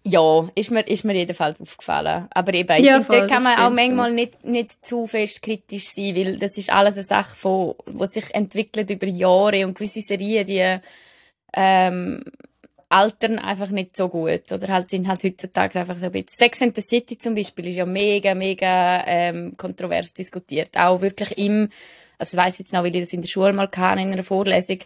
ja, ist mir, ist mir jedenfalls aufgefallen. Aber eben, ja, voll, da kann man auch manchmal nicht, nicht zu fest kritisch sein, weil das ist alles eine Sache, von, die sich entwickelt über Jahre und gewisse Serien, die ähm, altern einfach nicht so gut oder halt sind halt heutzutage einfach so ein bisschen. Sex and the City zum Beispiel ist ja mega, mega ähm, kontrovers diskutiert. Auch wirklich im, also ich weiss jetzt noch, weil ich das in der Schule mal kann, in einer Vorlesung,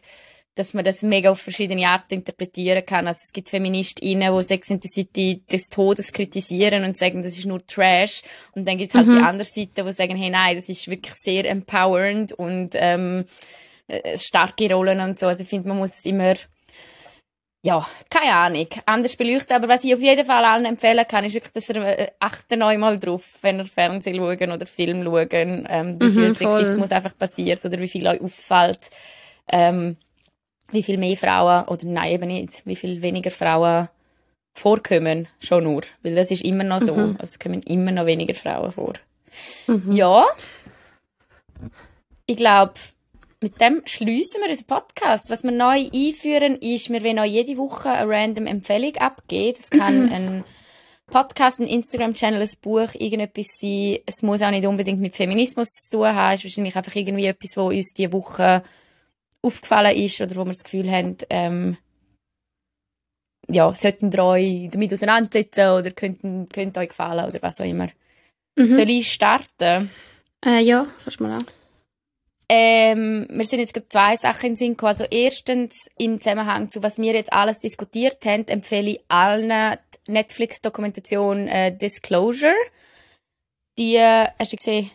dass man das mega auf verschiedene Arten interpretieren kann. Also es gibt Feministinnen, die Sex and the City des Todes kritisieren und sagen, das ist nur Trash. Und dann gibt es halt mhm. die andere Seite, die sagen, hey, nein, das ist wirklich sehr empowernd und ähm, äh, starke Rollen und so. Also ich finde, man muss es immer ja, keine Ahnung, anders beleuchten. Aber was ich auf jeden Fall allen empfehlen kann, ist wirklich, dass ihr äh, achten euch mal drauf, wenn ihr Fernsehen schauen oder Film schauen, ähm, wie mhm, viel Sexismus einfach passiert oder wie viel euch auffällt. Ähm, wie viel mehr Frauen, oder nein, eben nicht, wie viel weniger Frauen vorkommen, schon nur. Weil das ist immer noch so. Mhm. Also es kommen immer noch weniger Frauen vor. Mhm. Ja. Ich glaube, mit dem schließen wir unseren Podcast. Was wir neu einführen, ist, wir wollen auch jede Woche eine random Empfehlung abgeben. Das kann [LAUGHS] ein Podcast, ein Instagram-Channel, ein Buch, irgendetwas sein. Es muss auch nicht unbedingt mit Feminismus zu tun haben. Es ist wahrscheinlich einfach irgendwie etwas, was uns diese Woche aufgefallen ist oder wo wir das Gefühl haben, ähm, ja, sollten ihr euch damit auseinandersetzen oder könnten, könnte euch gefallen oder was auch immer. Mhm. Soll ich starten? Äh, ja, fast mal an. Ähm, wir sind jetzt gerade zwei Sachen in Sinn gekommen. Also erstens, im Zusammenhang zu was wir jetzt alles diskutiert haben, empfehle ich allen die Netflix-Dokumentation äh, Disclosure. Die, äh, hast du gesehen?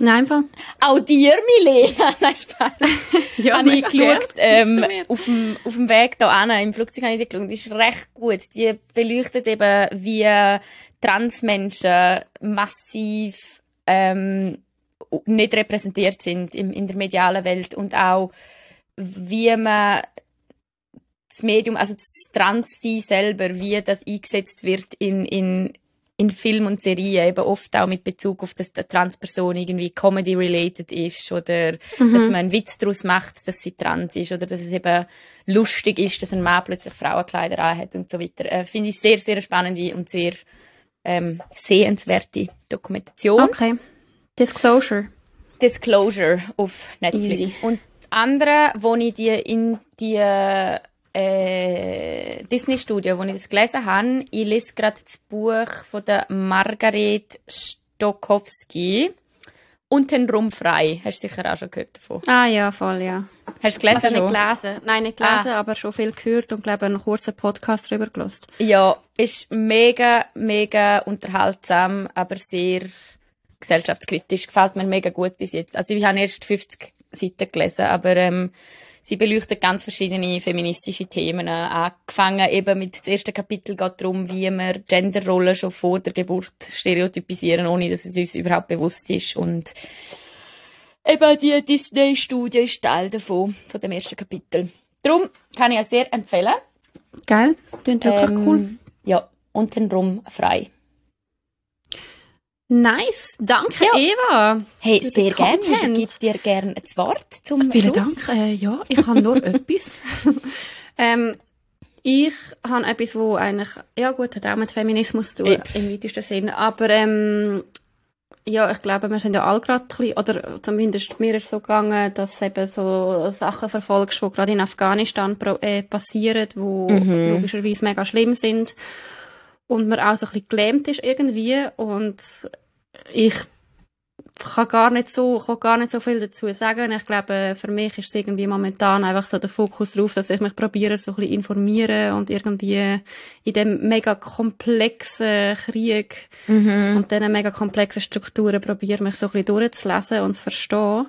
Nein, einfach. Auch dir, Milena. [LAUGHS] Nein, Spaß. [LAUGHS] ja, habe ich geschaut, ähm, auf dem, auf dem Weg an, im Flugzeug habe ich die geschaut. Die ist recht gut. Die beleuchtet eben, wie Transmenschen massiv, ähm, nicht repräsentiert sind in, in der medialen Welt und auch, wie man das Medium, also das Transsein selber, wie das eingesetzt wird in, in in Film und Serien eben oft auch mit Bezug auf, dass die Transperson irgendwie Comedy-related ist oder mhm. dass man einen Witz daraus macht, dass sie trans ist oder dass es eben lustig ist, dass ein Mann plötzlich Frauenkleider anhat und so weiter. Äh, Finde ich sehr, sehr spannende und sehr ähm, sehenswerte Dokumentation. Okay. Disclosure. Disclosure auf Netflix. Easy. Und das andere, wo ich die in die äh, Disney-Studio, wo ich das gelesen habe. Ich lese gerade das Buch von der Margaret Stokowski. Untenrum frei. Hast du sicher auch schon gehört davon? Ah ja, voll, ja. Hast du es gelesen? Also nicht gelesen. Nein, nicht gelesen, ah. aber schon viel gehört und glaube einen kurzen Podcast darüber gelesen. Ja, ist mega, mega unterhaltsam, aber sehr gesellschaftskritisch. Gefällt mir mega gut bis jetzt. Also ich habe erst 50 Seiten gelesen, aber ähm, Sie beleuchtet ganz verschiedene feministische Themen. Angefangen eben mit dem ersten Kapitel geht darum, wie wir Genderrollen schon vor der Geburt stereotypisieren, ohne dass es uns überhaupt bewusst ist. Und eben die Disney-Studie ist Teil davon, von dem ersten Kapitel. Darum kann ich es sehr empfehlen. Geil, klingt wirklich ähm, cool. Ja, untenrum frei. Nice, danke ja. Eva. Hey, sehr gerne. Ich gebe dir gerne ein Wort zum Vielen Schluss. Dank. Äh, ja, ich habe nur [LAUGHS] etwas. ähm, ich habe etwas, wo eigentlich, ja gut, hat auch mit Feminismus zu tun, im weitesten Sinne. Aber ähm, ja, ich glaube, wir sind ja alle gerade ein oder zumindest mir ist es so gegangen, dass eben so Sachen verfolgst, die gerade in Afghanistan äh, passieren, die mhm. logischerweise mega schlimm sind und man auch so ein bisschen gelähmt ist irgendwie und ich kann gar nicht so, kann gar nicht so viel dazu sagen. Ich glaube, für mich ist es irgendwie momentan einfach so der Fokus drauf, dass ich mich probiere, so ein bisschen informieren und irgendwie in dem mega komplexen Krieg Mhm. und diesen mega komplexen Strukturen probiere, mich so ein bisschen durchzulesen und zu verstehen.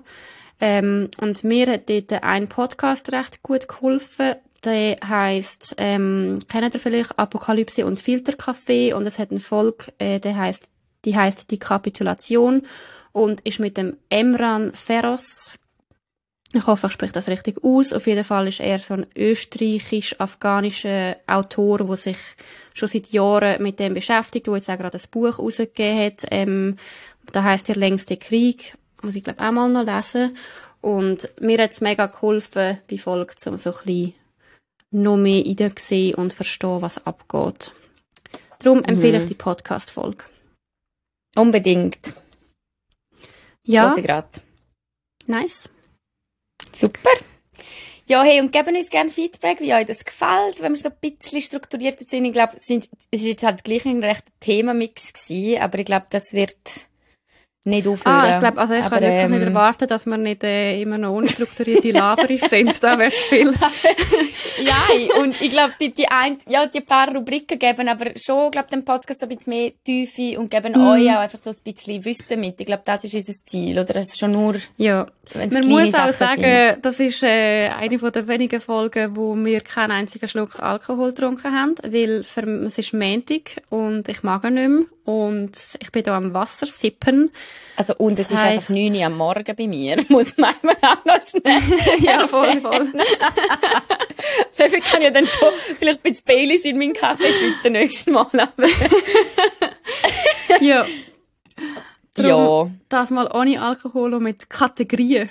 Ähm, und mir hat dort ein Podcast recht gut geholfen. Der heisst, ähm, kennt ihr vielleicht Apokalypse und Filterkaffee? Und es hat eine Folge, äh, der heisst, die heisst Die Kapitulation und ist mit dem Emran Ferros. Ich hoffe, ich spreche das richtig aus. Auf jeden Fall ist er so ein österreichisch-afghanischer Autor, der sich schon seit Jahren mit dem beschäftigt, der jetzt auch gerade ein Buch rausgegeben hat. Ähm, da heisst der längste Krieg. Muss ich, glaube auch mal noch lesen. Und mir hat es mega geholfen, die Folge, um so ein bisschen noch mehr reinsehen und verstehen, was abgeht. Darum empfehle ich die Podcast-Folge. Unbedingt. Ja, nice. Super. Ja, hey, und geben uns gerne Feedback, wie euch das gefällt, wenn wir so ein bisschen strukturiert sind. Ich glaube, es ist jetzt halt gleich ein rechter Themamix gewesen, aber ich glaube, das wird nicht aufhören. Ah, ich glaube, also ich aber, kann wirklich nicht ähm, erwarten, dass wir nicht äh, immer noch unstrukturierte Laberis sind. Da wäre viel. Ja, und ich glaube, die, die, ein, ja, die paar Rubriken geben aber schon, glaube dem Podcast ein bisschen mehr Tiefe und geben Mhm. euch auch einfach so ein bisschen Wissen mit. Ich glaube, das ist unser Ziel, oder? Es ist schon nur, Ja. Man muss auch sagen, sind. das ist äh, eine von der wenigen Folgen, wo wir keinen einzigen Schluck Alkohol getrunken haben, weil für, es ist Montag und ich mag ihn nicht mehr und ich bin da am Wasser sippen. Also, und es ist einfach heisst- 9 Uhr am Morgen bei mir. [LAUGHS] Muss man einfach auch noch schnell. [LAUGHS] ja, [LAUGHS] voll, voll. So viel kann ja dann schon vielleicht ein bisschen Baileys in meinen Kaffee schütten nächstes Mal. Aber ja. ja. Darum, Das mal ohne Alkohol und mit Kategorien.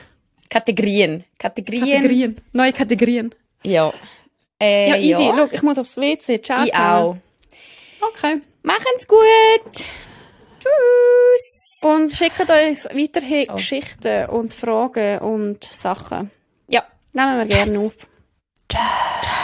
Kategorien. Kategorien. Kategorien. Neue Kategorien. Ja. Äh, Ja, easy. ja. Look, ich muss aufs WC. Ciao Ich zusammen. auch. Okay. Machen's gut. Tschüss. Und schickt uns weiterhin oh. Geschichten und Fragen und Sachen. Ja, nehmen wir yes. gerne auf. Ciao.